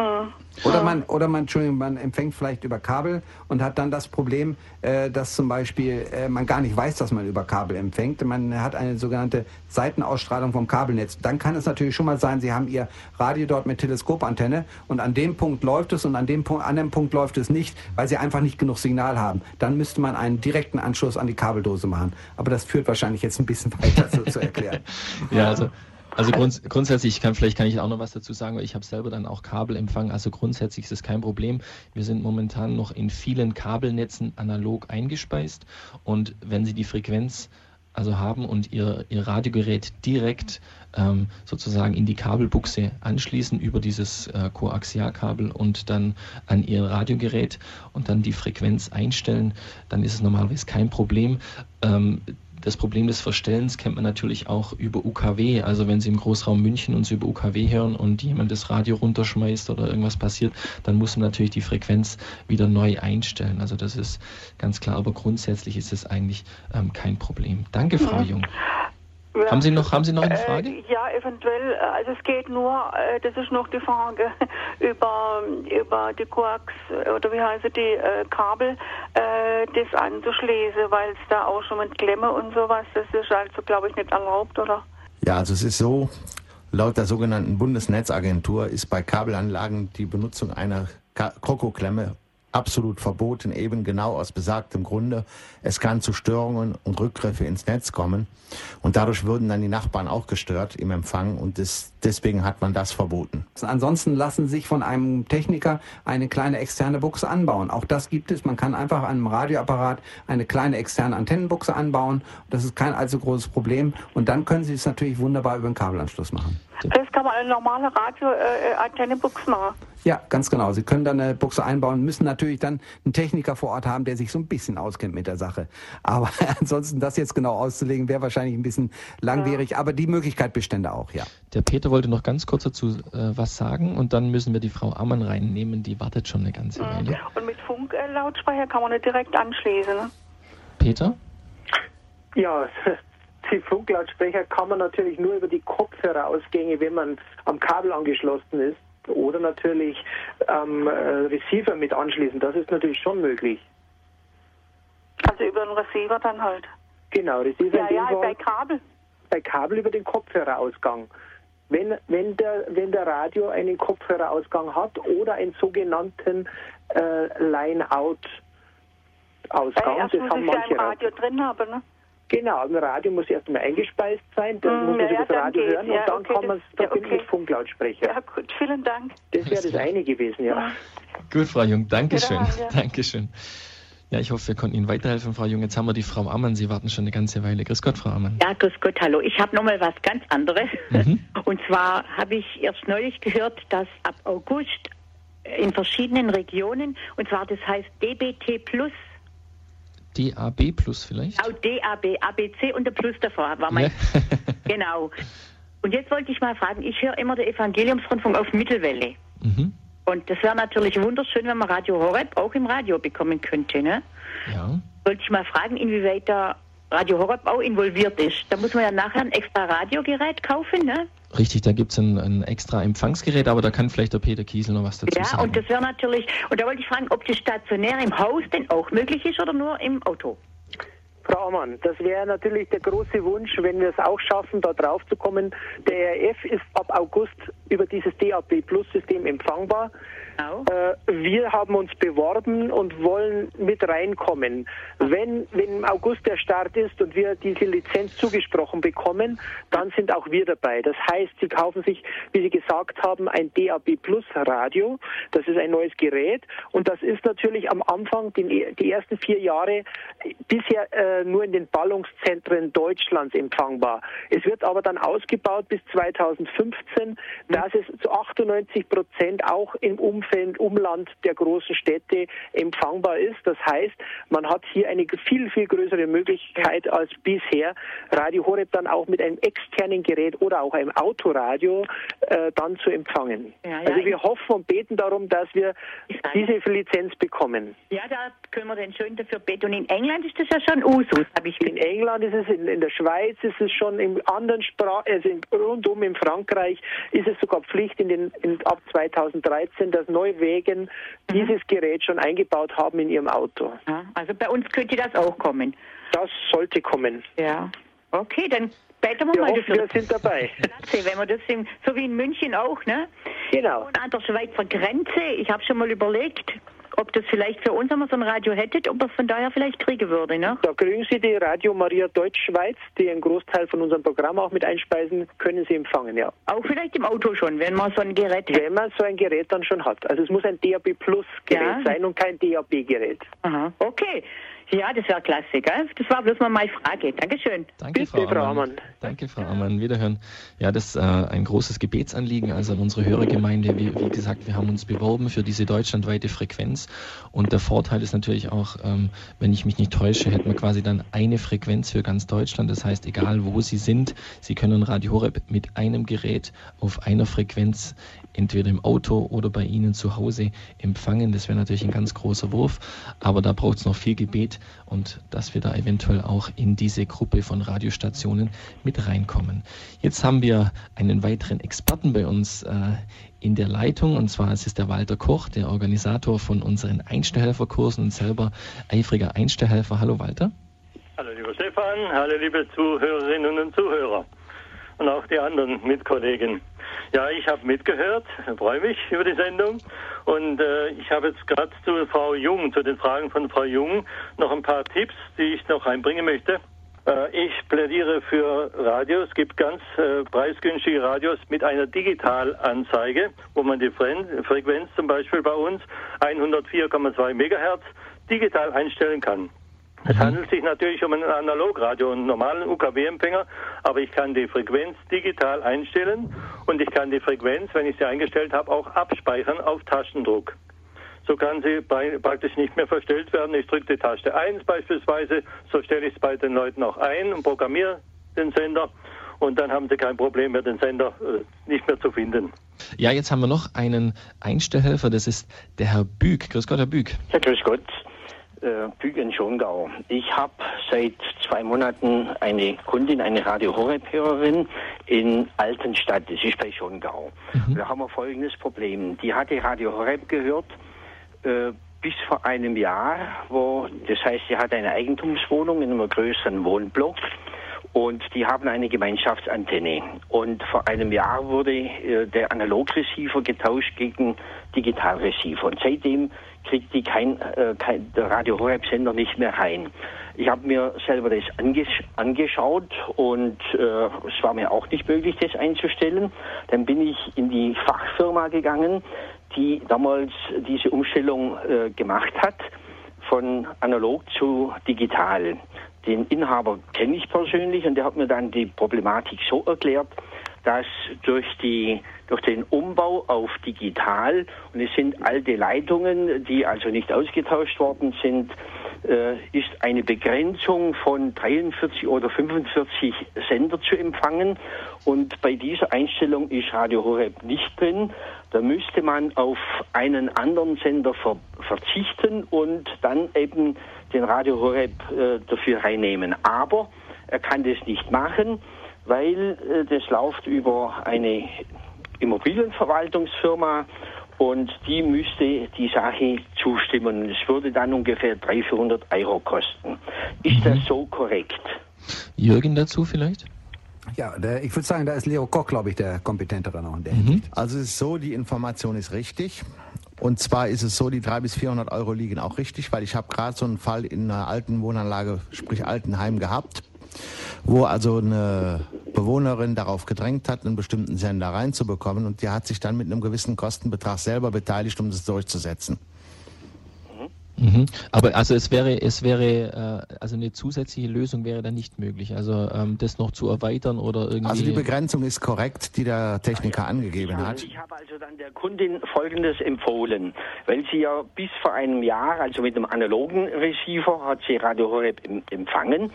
Oder man, oder man, Entschuldigung, man empfängt vielleicht über Kabel und hat dann das Problem, äh, dass zum Beispiel äh, man gar nicht weiß, dass man über Kabel empfängt. Man hat eine sogenannte Seitenausstrahlung vom Kabelnetz. Dann kann es natürlich schon mal sein, Sie haben Ihr Radio dort mit Teleskopantenne und an dem Punkt läuft es und an dem Punkt, anderen Punkt läuft es nicht, weil Sie einfach nicht genug Signal haben. Dann müsste man einen direkten Anschluss an die Kabeldose machen. Aber das führt wahrscheinlich jetzt ein bisschen weiter so zu [LAUGHS] erklären. [LAUGHS] Ja, also, also grunds grundsätzlich ich kann vielleicht kann ich auch noch was dazu sagen, weil ich habe selber dann auch Kabelempfang. Also grundsätzlich ist es kein Problem. Wir sind momentan noch in vielen Kabelnetzen analog eingespeist und wenn Sie die Frequenz also haben und ihr, ihr Radiogerät direkt ähm, sozusagen in die Kabelbuchse anschließen über dieses äh, Koaxialkabel und dann an ihr Radiogerät und dann die Frequenz einstellen, dann ist es normalerweise kein Problem. Ähm, das Problem des Verstellens kennt man natürlich auch über UKW. Also wenn Sie im Großraum München uns über UKW hören und jemand das Radio runterschmeißt oder irgendwas passiert, dann muss man natürlich die Frequenz wieder neu einstellen. Also das ist ganz klar, aber grundsätzlich ist es eigentlich ähm, kein Problem. Danke, Frau Jung. Ja. Haben Sie noch, haben Sie noch eine Frage? Äh, ja, eventuell. äh, Also es geht nur, äh, das ist noch die Frage [LAUGHS] über, über die Koax äh, oder wie heißt die äh, Kabel, äh, das anzuschließen, weil es da auch schon mit Klemme und sowas, das ist also glaube ich nicht erlaubt, oder? Ja, also es ist so, laut der sogenannten Bundesnetzagentur ist bei Kabelanlagen die Benutzung einer Krokoklemme absolut verboten, eben genau aus besagtem Grunde. Es kann zu Störungen und Rückgriffe ins Netz kommen und dadurch würden dann die Nachbarn auch gestört im Empfang und das, deswegen hat man das verboten. Ansonsten lassen sich von einem Techniker eine kleine externe Buchse anbauen. Auch das gibt es. Man kann einfach an einem Radioapparat eine kleine externe Antennenbuchse anbauen. Das ist kein allzu großes Problem. Und dann können Sie es natürlich wunderbar über den Kabelanschluss machen. Das kann man eine normale Radio-Antenne-Buchs machen. Ja, ganz genau. Sie können dann eine Buchse einbauen, müssen natürlich dann einen Techniker vor Ort haben, der sich so ein bisschen auskennt mit der Sache. Aber [LAUGHS] ansonsten das jetzt genau auszulegen, wäre wahrscheinlich ein bisschen langwierig. Aber die Möglichkeit bestände auch, ja. Der Peter wollte noch ganz kurz dazu äh, was sagen und dann müssen wir die Frau Ammann reinnehmen, die wartet schon eine ganze Weile. Und mit Funklautsprecher kann man nicht direkt anschließen. Ne? Peter? Ja, [LAUGHS] die Funklautsprecher kann man natürlich nur über die Kopfhörerausgänge, wenn man am Kabel angeschlossen ist, oder natürlich am äh, Receiver mit anschließen. Das ist natürlich schon möglich. Also über den Receiver dann halt. Genau, Receiver Ja, ja, Fall bei Kabel. bei Kabel über den Kopfhörerausgang. Wenn, wenn, der, wenn der Radio einen Kopfhörerausgang hat oder einen sogenannten äh, Line-Out-Ausgang, das haben ich ja manche im Radio drin haben, ne? Genau, im Radio muss erst mal eingespeist sein, dann Mm, muss man ja, über das Radio hören ja, und dann okay, kann man es ja, okay. mit Funklautsprecher. Ja, gut, vielen Dank. Das wäre das eine gewesen, ja. Gut, Frau Jung, Dankeschön. Ja. [LAUGHS] Dankeschön. Ja, ich hoffe, wir konnten Ihnen weiterhelfen, Frau Jung. Jetzt haben wir die Frau Ammann. Sie warten schon eine ganze Weile. Grüß Gott, Frau Ammann. Ja, grüß Gott, hallo. Ich habe nochmal was ganz anderes. Mhm. [LAUGHS] Und zwar habe ich erst neulich gehört, dass ab August in verschiedenen Regionen, und zwar das heißt DBT Plus, DAB Plus vielleicht? auch DAB, ABC und der Plus davor war mein. Ja. [LAUGHS] Genau. Und jetzt wollte ich mal fragen, ich höre immer den Evangeliumsrundfunk auf Mittelwelle. mhm. Und das wäre natürlich wunderschön, wenn man Radio Horeb auch im Radio bekommen könnte. Ne? Ja. Wollte ich mal fragen, inwieweit da Radio Horeb auch involviert ist. Da muss man ja nachher ein extra Radiogerät kaufen, ne? Richtig, da gibt es ein, ein extra Empfangsgerät, aber da kann vielleicht der Peter Kiesel noch was dazu Ja, sagen. und das wäre natürlich, und da wollte ich fragen, ob das stationär im Haus denn auch möglich ist oder nur im Auto? Frau Ammann, das wäre natürlich der große Wunsch, wenn wir es auch schaffen, da drauf zu kommen. Der RF ist ab August über dieses DAB Plus System empfangbar. Äh, wir haben uns beworben und wollen mit reinkommen. Wenn, wenn im August der Start ist und wir diese Lizenz zugesprochen bekommen, dann sind auch wir dabei. Das heißt, Sie kaufen sich, wie Sie gesagt haben, ein DAB Plus Radio. Das ist ein neues Gerät und das ist natürlich am Anfang, die, die ersten vier Jahre, bisher äh, nur in den Ballungszentren Deutschlands empfangbar. Es wird aber dann ausgebaut bis 2015, dass es zu 98 Prozent auch im Umfeld Umland der großen Städte empfangbar ist. Das heißt, man hat hier eine viel, viel größere Möglichkeit als bisher, Radio Horeb dann auch mit einem externen Gerät oder auch einem Autoradio äh, dann zu empfangen. Ja, ja, also wir hoffen und beten darum, dass wir diese Lizenz bekommen. Ja, da können wir dann schön dafür beten. Und in England ist das ja schon Usus, habe ich In England ist es, in, in der Schweiz ist es schon in anderen Sprachen, also rundum in Frankreich ist es sogar Pflicht in den, in, ab 2013, dass Neuwegen dieses Gerät schon eingebaut haben in ihrem Auto. Ja, also bei uns könnte das auch kommen. Das sollte kommen. Ja. Okay, dann beten wir, Wir mal hoffen, wir sind dabei. [LAUGHS] Klasse, wenn wir das in, so wie in München auch, ne? Genau. Und an der Schweizer Grenze, ich habe schon mal überlegt, ob das vielleicht für uns, wenn wir so ein Radio hättet, ob wir es von daher vielleicht kriegen würde, ne? Da kriegen Sie die Radio Maria Deutschschweiz, die einen Großteil von unserem Programm auch mit einspeisen, können Sie empfangen, ja. Auch vielleicht im Auto schon, wenn man so ein Gerät Wenn man so ein Gerät dann schon hat. Also es muss ein DAB Plus Gerät Ja. sein und kein DAB Gerät. Aha, okay. Ja, das wäre klasse, gell? Das war bloß mal meine Frage. Dankeschön. Danke, Frau, Ammann. Danke, Frau Ammann. Wiederhören. Ja, das ist äh, ein großes Gebetsanliegen, also an unsere Hörergemeinde. Wie, wie gesagt, wir haben uns beworben für diese deutschlandweite Frequenz. Und der Vorteil ist natürlich auch, ähm, wenn ich mich nicht täusche, hätten wir quasi dann eine Frequenz für ganz Deutschland. Das heißt, egal wo Sie sind, Sie können Radio Horeb mit einem Gerät auf einer Frequenz entweder im Auto oder bei Ihnen zu Hause empfangen. Das wäre natürlich ein ganz großer Wurf, aber da braucht es noch viel Gebet und dass wir da eventuell auch in diese Gruppe von Radiostationen mit reinkommen. Jetzt haben wir einen weiteren Experten bei uns äh, in der Leitung und zwar ist es der Walter Koch, der Organisator von unseren Einstellhelferkursen und selber eifriger Einstellhelfer. Hallo Walter. Hallo lieber Stefan, hallo liebe Zuhörerinnen und Zuhörer und auch die anderen Mitkollegen. Ja, ich habe mitgehört, freue mich über die Sendung und äh, ich habe jetzt gerade zu Frau Jung, zu den Fragen von Frau Jung, noch ein paar Tipps, die ich noch einbringen möchte. Äh, ich plädiere für Radios. Es gibt ganz äh, preisgünstige Radios mit einer Digitalanzeige, wo man die Fre Frequenz zum Beispiel bei uns 104,2 Megahertz digital einstellen kann. Es handelt sich natürlich um ein Analogradio, einen normalen UKW-Empfänger, aber ich kann die Frequenz digital einstellen und ich kann die Frequenz, wenn ich sie eingestellt habe, auch abspeichern auf Taschendruck. So kann sie bei, praktisch nicht mehr verstellt werden. Ich drücke die Taste 1 beispielsweise, so stelle ich es bei den Leuten auch ein und programmiere den Sender und dann haben sie kein Problem mehr, den Sender äh, nicht mehr zu finden. Ja, jetzt haben wir noch einen Einstellhelfer, das ist der Herr Büg. Grüß Gott, Herr Büg. Ja, grüß Gott. Äh, Bügen Schongau. Ich habe seit zwei Monaten eine Kundin, eine Radio Horeb-Hörerin in Altenstadt, das ist bei Schongau. Da haben wir folgendes Problem. Die hatte Radio Horeb gehört äh, bis vor einem Jahr, wo, das heißt, sie hat eine Eigentumswohnung in einem größeren Wohnblock und die haben eine Gemeinschaftsantenne. Und vor einem Jahr wurde äh, der Analogreceiver getauscht gegen Digitalreceiver. Und seitdem kriegt die kein, äh, kein der Radio Horeb Sender nicht mehr rein. Ich habe mir selber das anges angeschaut und äh, es war mir auch nicht möglich, das einzustellen. Dann bin ich in die Fachfirma gegangen, die damals diese Umstellung äh, gemacht hat von analog zu digital. Den Inhaber kenne ich persönlich und der hat mir dann die Problematik so erklärt, dass durch, die, durch den Umbau auf digital, und es sind alte Leitungen, die also nicht ausgetauscht worden sind, äh, ist eine Begrenzung von 43 oder 45 Sender zu empfangen. Und bei dieser Einstellung ist Radio Horeb nicht drin. Da müsste man auf einen anderen Sender ver verzichten und dann eben den Radio Horeb äh, dafür reinnehmen. Aber er kann das nicht machen, weil äh, das läuft über eine Immobilienverwaltungsfirma und die müsste die Sache zustimmen. Es würde dann ungefähr 300, 400 Euro kosten. Ist mhm. das so korrekt? Jürgen dazu vielleicht? Ja, der, ich würde sagen, da ist Leo Koch, glaube ich, der kompetentere noch in der mhm. Also es ist so, die Information ist richtig. Und zwar ist es so, die 300 bis 400 Euro liegen auch richtig, weil ich habe gerade so einen Fall in einer alten Wohnanlage, sprich Altenheim gehabt, wo also eine Bewohnerin darauf gedrängt hat, einen bestimmten Sender reinzubekommen und die hat sich dann mit einem gewissen Kostenbetrag selber beteiligt, um das durchzusetzen. Mhm. Aber also es wäre, es wäre, äh, also eine zusätzliche Lösung wäre dann nicht möglich. Also ähm, das noch zu erweitern oder irgendwie. Also die Begrenzung ist korrekt, die der Techniker angegeben hat. Ich habe also dann der Kundin Folgendes empfohlen, weil sie ja bis vor einem Jahr, also mit einem analogen Receiver, hat sie Radio Horeb empfangen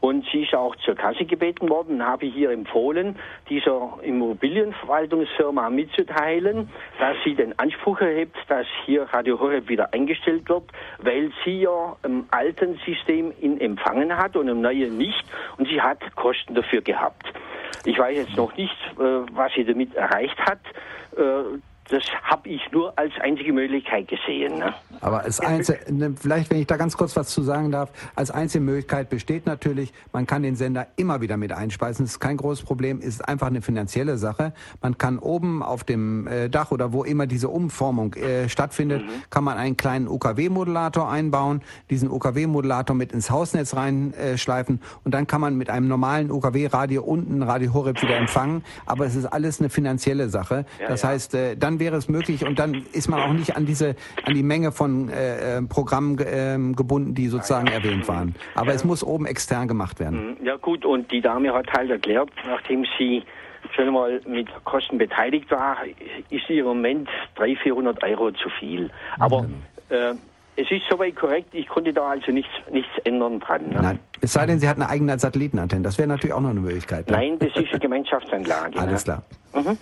und sie ist auch zur Kasse gebeten worden, habe hier empfohlen, dieser Immobilienverwaltungsfirma mitzuteilen, dass sie den Anspruch erhebt, dass hier Radio Horeb wieder eingestellt wird, weil sie ja im alten System ihn empfangen hat und im neuen nicht und sie hat Kosten dafür gehabt. Ich weiß jetzt noch nicht, äh, was sie damit erreicht hat. Das habe ich nur als einzige Möglichkeit gesehen. Ne? Aber als einzige, ne, vielleicht, wenn ich da ganz kurz was zu sagen darf, als einzige Möglichkeit besteht natürlich, man kann den Sender immer wieder mit einspeisen. Das ist kein großes Problem, ist einfach eine finanzielle Sache. Man kann oben auf dem äh, Dach oder wo immer diese Umformung äh, stattfindet, mhm. kann man einen kleinen UKW-Modulator einbauen, diesen UKW-Modulator mit ins Hausnetz reinschleifen äh, und dann kann man mit einem normalen UKW-Radio unten Radio Horeb wieder empfangen. Aber es ist alles eine finanzielle Sache. Ja, das ja. heißt, äh, dann wäre es möglich und dann ist man auch nicht an diese, an die Menge von äh, äh Programmen äh, gebunden, die sozusagen erwähnt waren. Aber es muss oben extern gemacht werden. Mhm. Ja gut, und die Dame hat halt erklärt, nachdem sie schon mal mit Kosten beteiligt war, ist ihr im Moment 300, 400 Euro zu viel. Aber äh, es ist soweit korrekt, ich konnte da also nichts, nichts ändern dran. Ne? Nein, es sei denn, sie hat eine eigene Satellitenantenne. Das wäre natürlich auch noch eine Möglichkeit. Ne? Nein, das ist eine [LAUGHS] Gemeinschaftsanlage. Alles ne? Mhm.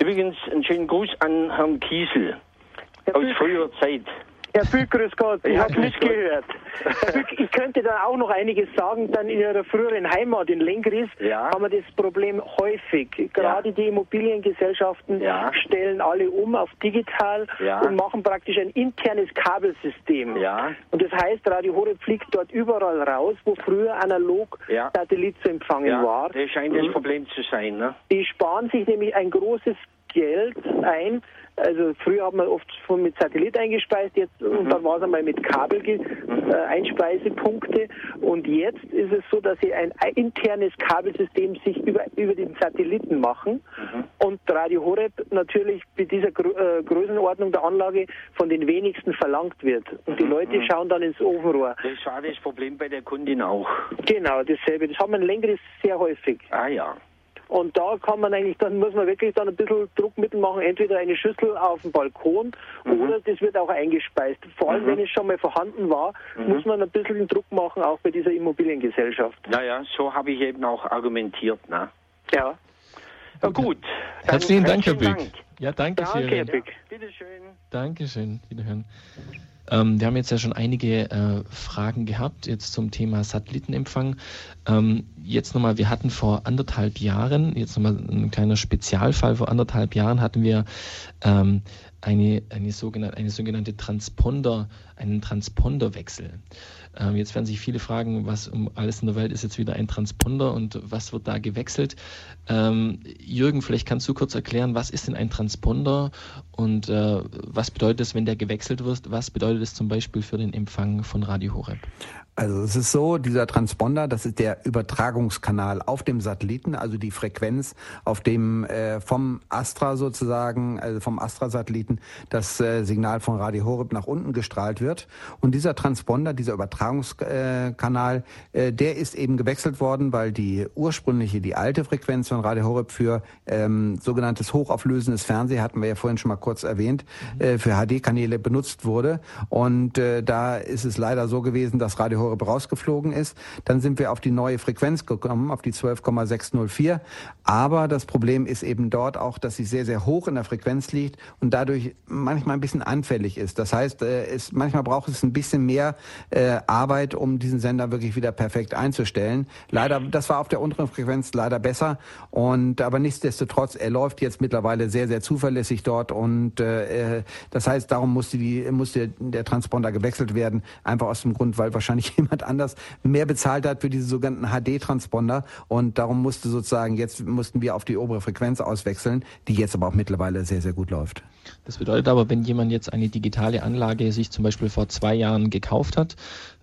Übrigens, einen schönen Gruß an Herrn Kiesel aus früherer Zeit. Herr Bück, grüß Gott, ich habe mitgehört. Herr Bück, ich könnte da auch noch einiges sagen. Dann in Ihrer früheren Heimat in Lengris ja. haben wir das Problem häufig. Gerade ja. die Immobiliengesellschaften ja. stellen alle um auf digital und machen praktisch ein internes Kabelsystem. Und das heißt, Radio Horeb fliegt dort überall raus, wo früher analog Satellit zu empfangen war. Das scheint das mhm. Problem zu sein. Ne? Die sparen sich nämlich ein großes Geld ein, also früher hat man oft von mit Satellit eingespeist, jetzt mhm. und dann war es einmal mit Kabel äh, Einspeisepunkte und jetzt ist es so, dass sie ein internes Kabelsystem sich über über den Satelliten machen mhm. und Radio Horeb natürlich mit dieser Gr äh, Größenordnung der Anlage von den wenigsten verlangt wird und die mhm. Leute schauen dann ins Ofenrohr. Das war das Problem bei der Kundin auch. Genau, dasselbe. Das haben wir längeres sehr häufig. Ah ja. Und da kann man eigentlich, dann muss man wirklich dann ein bisschen Druckmittel machen, entweder eine Schüssel auf dem Balkon mhm. oder das wird auch eingespeist. Vor allem, mhm. wenn es schon mal vorhanden war, mhm. muss man ein bisschen Druck machen, auch bei dieser Immobiliengesellschaft. Naja, so habe ich eben auch argumentiert. Ne? Ja. Ja, gut. Herzlichen Dank, Herr Bück. Ja, danke, danke Herr Bück. Ja, bitteschön. Dankeschön. Wiederhören. Ähm, wir haben jetzt ja schon einige äh, Fragen gehabt, jetzt zum Thema Satellitenempfang. Ähm, jetzt nochmal, wir hatten vor anderthalb Jahren, jetzt nochmal ein kleiner Spezialfall, vor anderthalb Jahren hatten wir ähm, eine, eine, sogenannte, eine sogenannte Transponder, einen Transponderwechsel. Ähm, jetzt werden sich viele fragen, was um alles in der Welt ist jetzt wieder ein Transponder und was wird da gewechselt? Ähm, Jürgen, vielleicht kannst du kurz erklären, was ist denn ein Transponder und äh, was bedeutet es, wenn der gewechselt wird? Was bedeutet es zum Beispiel für den Empfang von Radio Horeb? Also es ist so, dieser Transponder, das ist der Übertragungskanal auf dem Satelliten, also die Frequenz, auf dem äh, vom Astra sozusagen, also vom Astra-Satelliten, das äh, Signal von Radio Horeb nach unten gestrahlt wird. Und dieser Transponder, dieser Übertragungskanal, äh, der ist eben gewechselt worden, weil die ursprüngliche, die alte Frequenz von Radio Horeb für ähm, sogenanntes hochauflösendes Fernsehen, hatten wir ja vorhin schon mal kurz erwähnt, mhm. für HD-Kanäle benutzt wurde. Und äh, da ist es leider so gewesen, dass Radio Horeb Horeb rausgeflogen ist. Dann sind wir auf die neue Frequenz gekommen, auf die 12,604. Aber das Problem ist eben dort auch, dass sie sehr, sehr hoch in der Frequenz liegt und dadurch manchmal ein bisschen anfällig ist. Das heißt, äh, es, manchmal braucht es ein bisschen mehr äh, Arbeit, um diesen Sender wirklich wieder perfekt einzustellen. Leider, das war auf der unteren Frequenz leider besser. Und aber nichtsdestotrotz, er läuft jetzt mittlerweile sehr, sehr zuverlässig dort. Und äh, das heißt, darum musste die musste der Transponder gewechselt werden, einfach aus dem Grund, weil wahrscheinlich jemand anders mehr bezahlt hat für diese sogenannten HD-Transponder. Und darum musste sozusagen jetzt mussten wir auf die obere Frequenz auswechseln, die jetzt aber auch mittlerweile sehr, sehr gut läuft. Das bedeutet aber, wenn jemand jetzt eine digitale Anlage sich zum Beispiel vor zwei Jahren gekauft hat,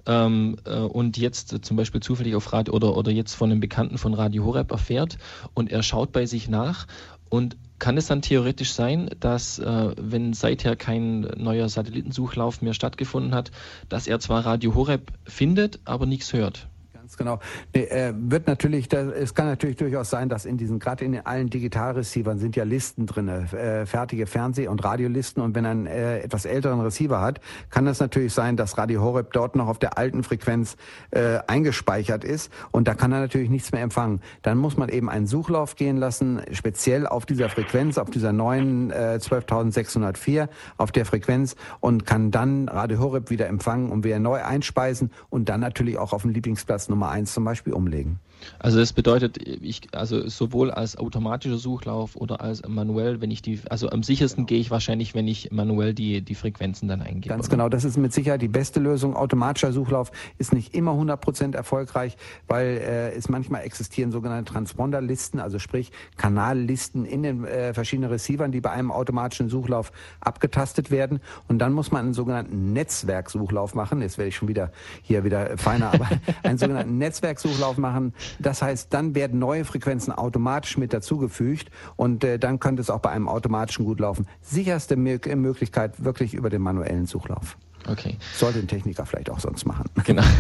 ähm, äh, und jetzt zum Beispiel zufällig auf Radio oder, oder jetzt von einem Bekannten von Radio Horeb erfährt und er schaut bei sich nach und kann es dann theoretisch sein, dass äh, wenn seither kein neuer Satellitensuchlauf mehr stattgefunden hat, dass er zwar Radio Horeb findet, aber nichts hört? Ganz genau. Nee, äh, wird natürlich, es kann natürlich durchaus sein, dass in diesen, gerade in allen Digitalreceivern sind ja Listen drin, äh, fertige Fernseh- und Radiolisten. Und wenn einen äh, etwas älteren Receiver hat, kann es natürlich sein, dass Radio Horeb dort noch auf der alten Frequenz äh, eingespeichert ist. Und da kann er natürlich nichts mehr empfangen. Dann muss man eben einen Suchlauf gehen lassen, speziell auf dieser Frequenz, auf dieser neuen äh, 12.604, auf der Frequenz und kann dann Radio Horeb wieder empfangen und wieder neu einspeisen und dann natürlich auch auf dem Lieblingsplatz Nummer eins zum Beispiel umlegen. Also das bedeutet, ich, also sowohl als automatischer Suchlauf oder als manuell, wenn ich die, also am sichersten gehe ich wahrscheinlich, wenn ich manuell die, die Frequenzen dann eingebe. Ganz genau, das ist mit Sicherheit die beste Lösung. Automatischer Suchlauf ist nicht immer 100% erfolgreich, weil äh, es manchmal existieren sogenannte Transponderlisten, also sprich Kanallisten in den äh, verschiedenen Receivern, die bei einem automatischen Suchlauf abgetastet werden. Und dann muss man einen sogenannten Netzwerksuchlauf machen. Jetzt werde ich schon wieder hier wieder feiner, aber [LAUGHS] einen sogenannten Netzwerksuchlauf machen, das heißt, dann werden neue Frequenzen automatisch mit dazugefügt und äh, dann könnte es auch bei einem automatischen gut laufen. Sicherste Möglichkeit wirklich über den manuellen Suchlauf. Okay. Sollte ein Techniker vielleicht auch sonst machen. Genau. [LAUGHS]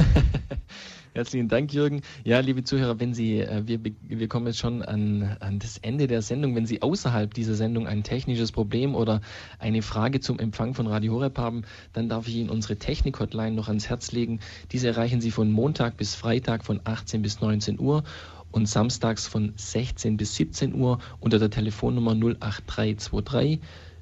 Herzlichen Dank, Jürgen. Ja, liebe Zuhörer, wenn Sie, äh, wir, wir kommen jetzt schon an, an das Ende der Sendung. Wenn Sie außerhalb dieser Sendung ein technisches Problem oder eine Frage zum Empfang von Radio Horeb haben, dann darf ich Ihnen unsere Technik-Hotline noch ans Herz legen. Diese erreichen Sie von Montag bis Freitag von 18 bis 19 Uhr und samstags von 16 bis 17 Uhr unter der Telefonnummer 08323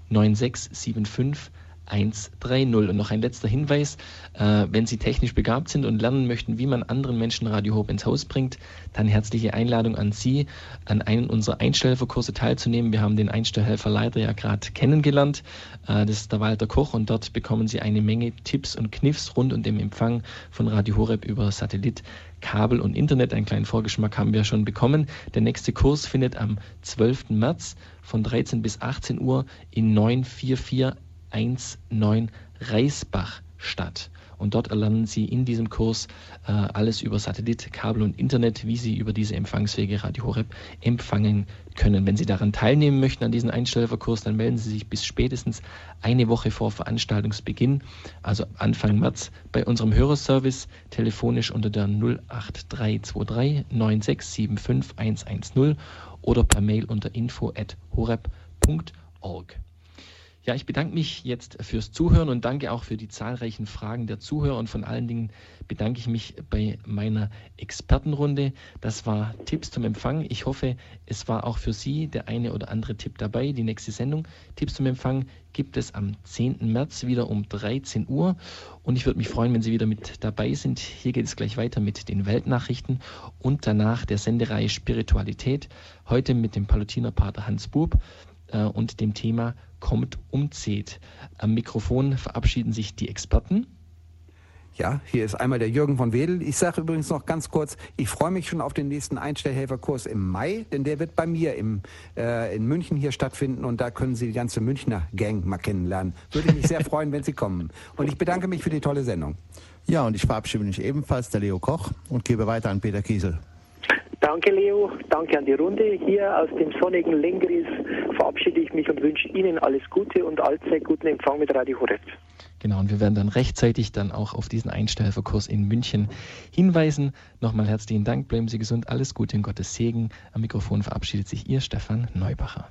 9675 130. Und noch ein letzter Hinweis, äh, wenn Sie technisch begabt sind und lernen möchten, wie man anderen Menschen Radio Hope ins Haus bringt, dann herzliche Einladung an Sie, an einen unserer Einstellhelferkurse teilzunehmen. Wir haben den Einstellhelfer leider ja gerade kennengelernt. Äh, das ist der Walter Koch und dort bekommen Sie eine Menge Tipps und Kniffs rund um den Empfang von Radio Horeb über Satellit. Kabel und Internet. Einen kleinen Vorgeschmack haben wir schon bekommen. Der nächste Kurs findet am 12. März von 13 bis 18 Uhr in 944 19 Reisbach statt. Und dort erlernen Sie in diesem Kurs äh, alles über Satellit, Kabel und Internet, wie Sie über diese Empfangswege Radio Horeb empfangen können. Wenn Sie daran teilnehmen möchten an diesem Einstellverkurs, dann melden Sie sich bis spätestens eine Woche vor Veranstaltungsbeginn, also Anfang März, bei unserem Hörerservice telefonisch unter der 08323 9675 110 oder per Mail unter info@horeb.org. Ja, ich bedanke mich jetzt fürs Zuhören und danke auch für die zahlreichen Fragen der Zuhörer und von allen Dingen bedanke ich mich bei meiner Expertenrunde. Das war Tipps zum Empfang. Ich hoffe, es war auch für Sie der eine oder andere Tipp dabei. Die nächste Sendung Tipps zum Empfang gibt es am 10. März wieder um 13 Uhr und ich würde mich freuen, wenn Sie wieder mit dabei sind. Hier geht es gleich weiter mit den Weltnachrichten und danach der Sendereihe Spiritualität. Heute mit dem Palutinerpater Hans Bub äh, und dem Thema kommt umzieht. Am Mikrofon verabschieden sich die Experten. Ja, hier ist einmal der Jürgen von Wedel. Ich sage übrigens noch ganz kurz, ich freue mich schon auf den nächsten Einstellhelferkurs im Mai, denn der wird bei mir im, äh, in München hier stattfinden und da können Sie die ganze Münchner Gang mal kennenlernen. Würde ich mich sehr [LAUGHS] freuen, wenn Sie kommen. Und ich bedanke mich für die tolle Sendung. Ja, und ich verabschiede mich ebenfalls, der Leo Koch, und gebe weiter an Peter Kiesel. Danke, Leo. Danke an die Runde. Hier aus dem sonnigen Lengris verabschiede ich mich und wünsche Ihnen alles Gute und allzeit guten Empfang mit Radio Horeb. Genau, und wir werden dann rechtzeitig dann auch auf diesen Einstellverkurs in München hinweisen. Nochmal herzlichen Dank, bleiben Sie gesund, alles Gute in Gottes Segen. Am Mikrofon verabschiedet sich Ihr Stefan Neubacher.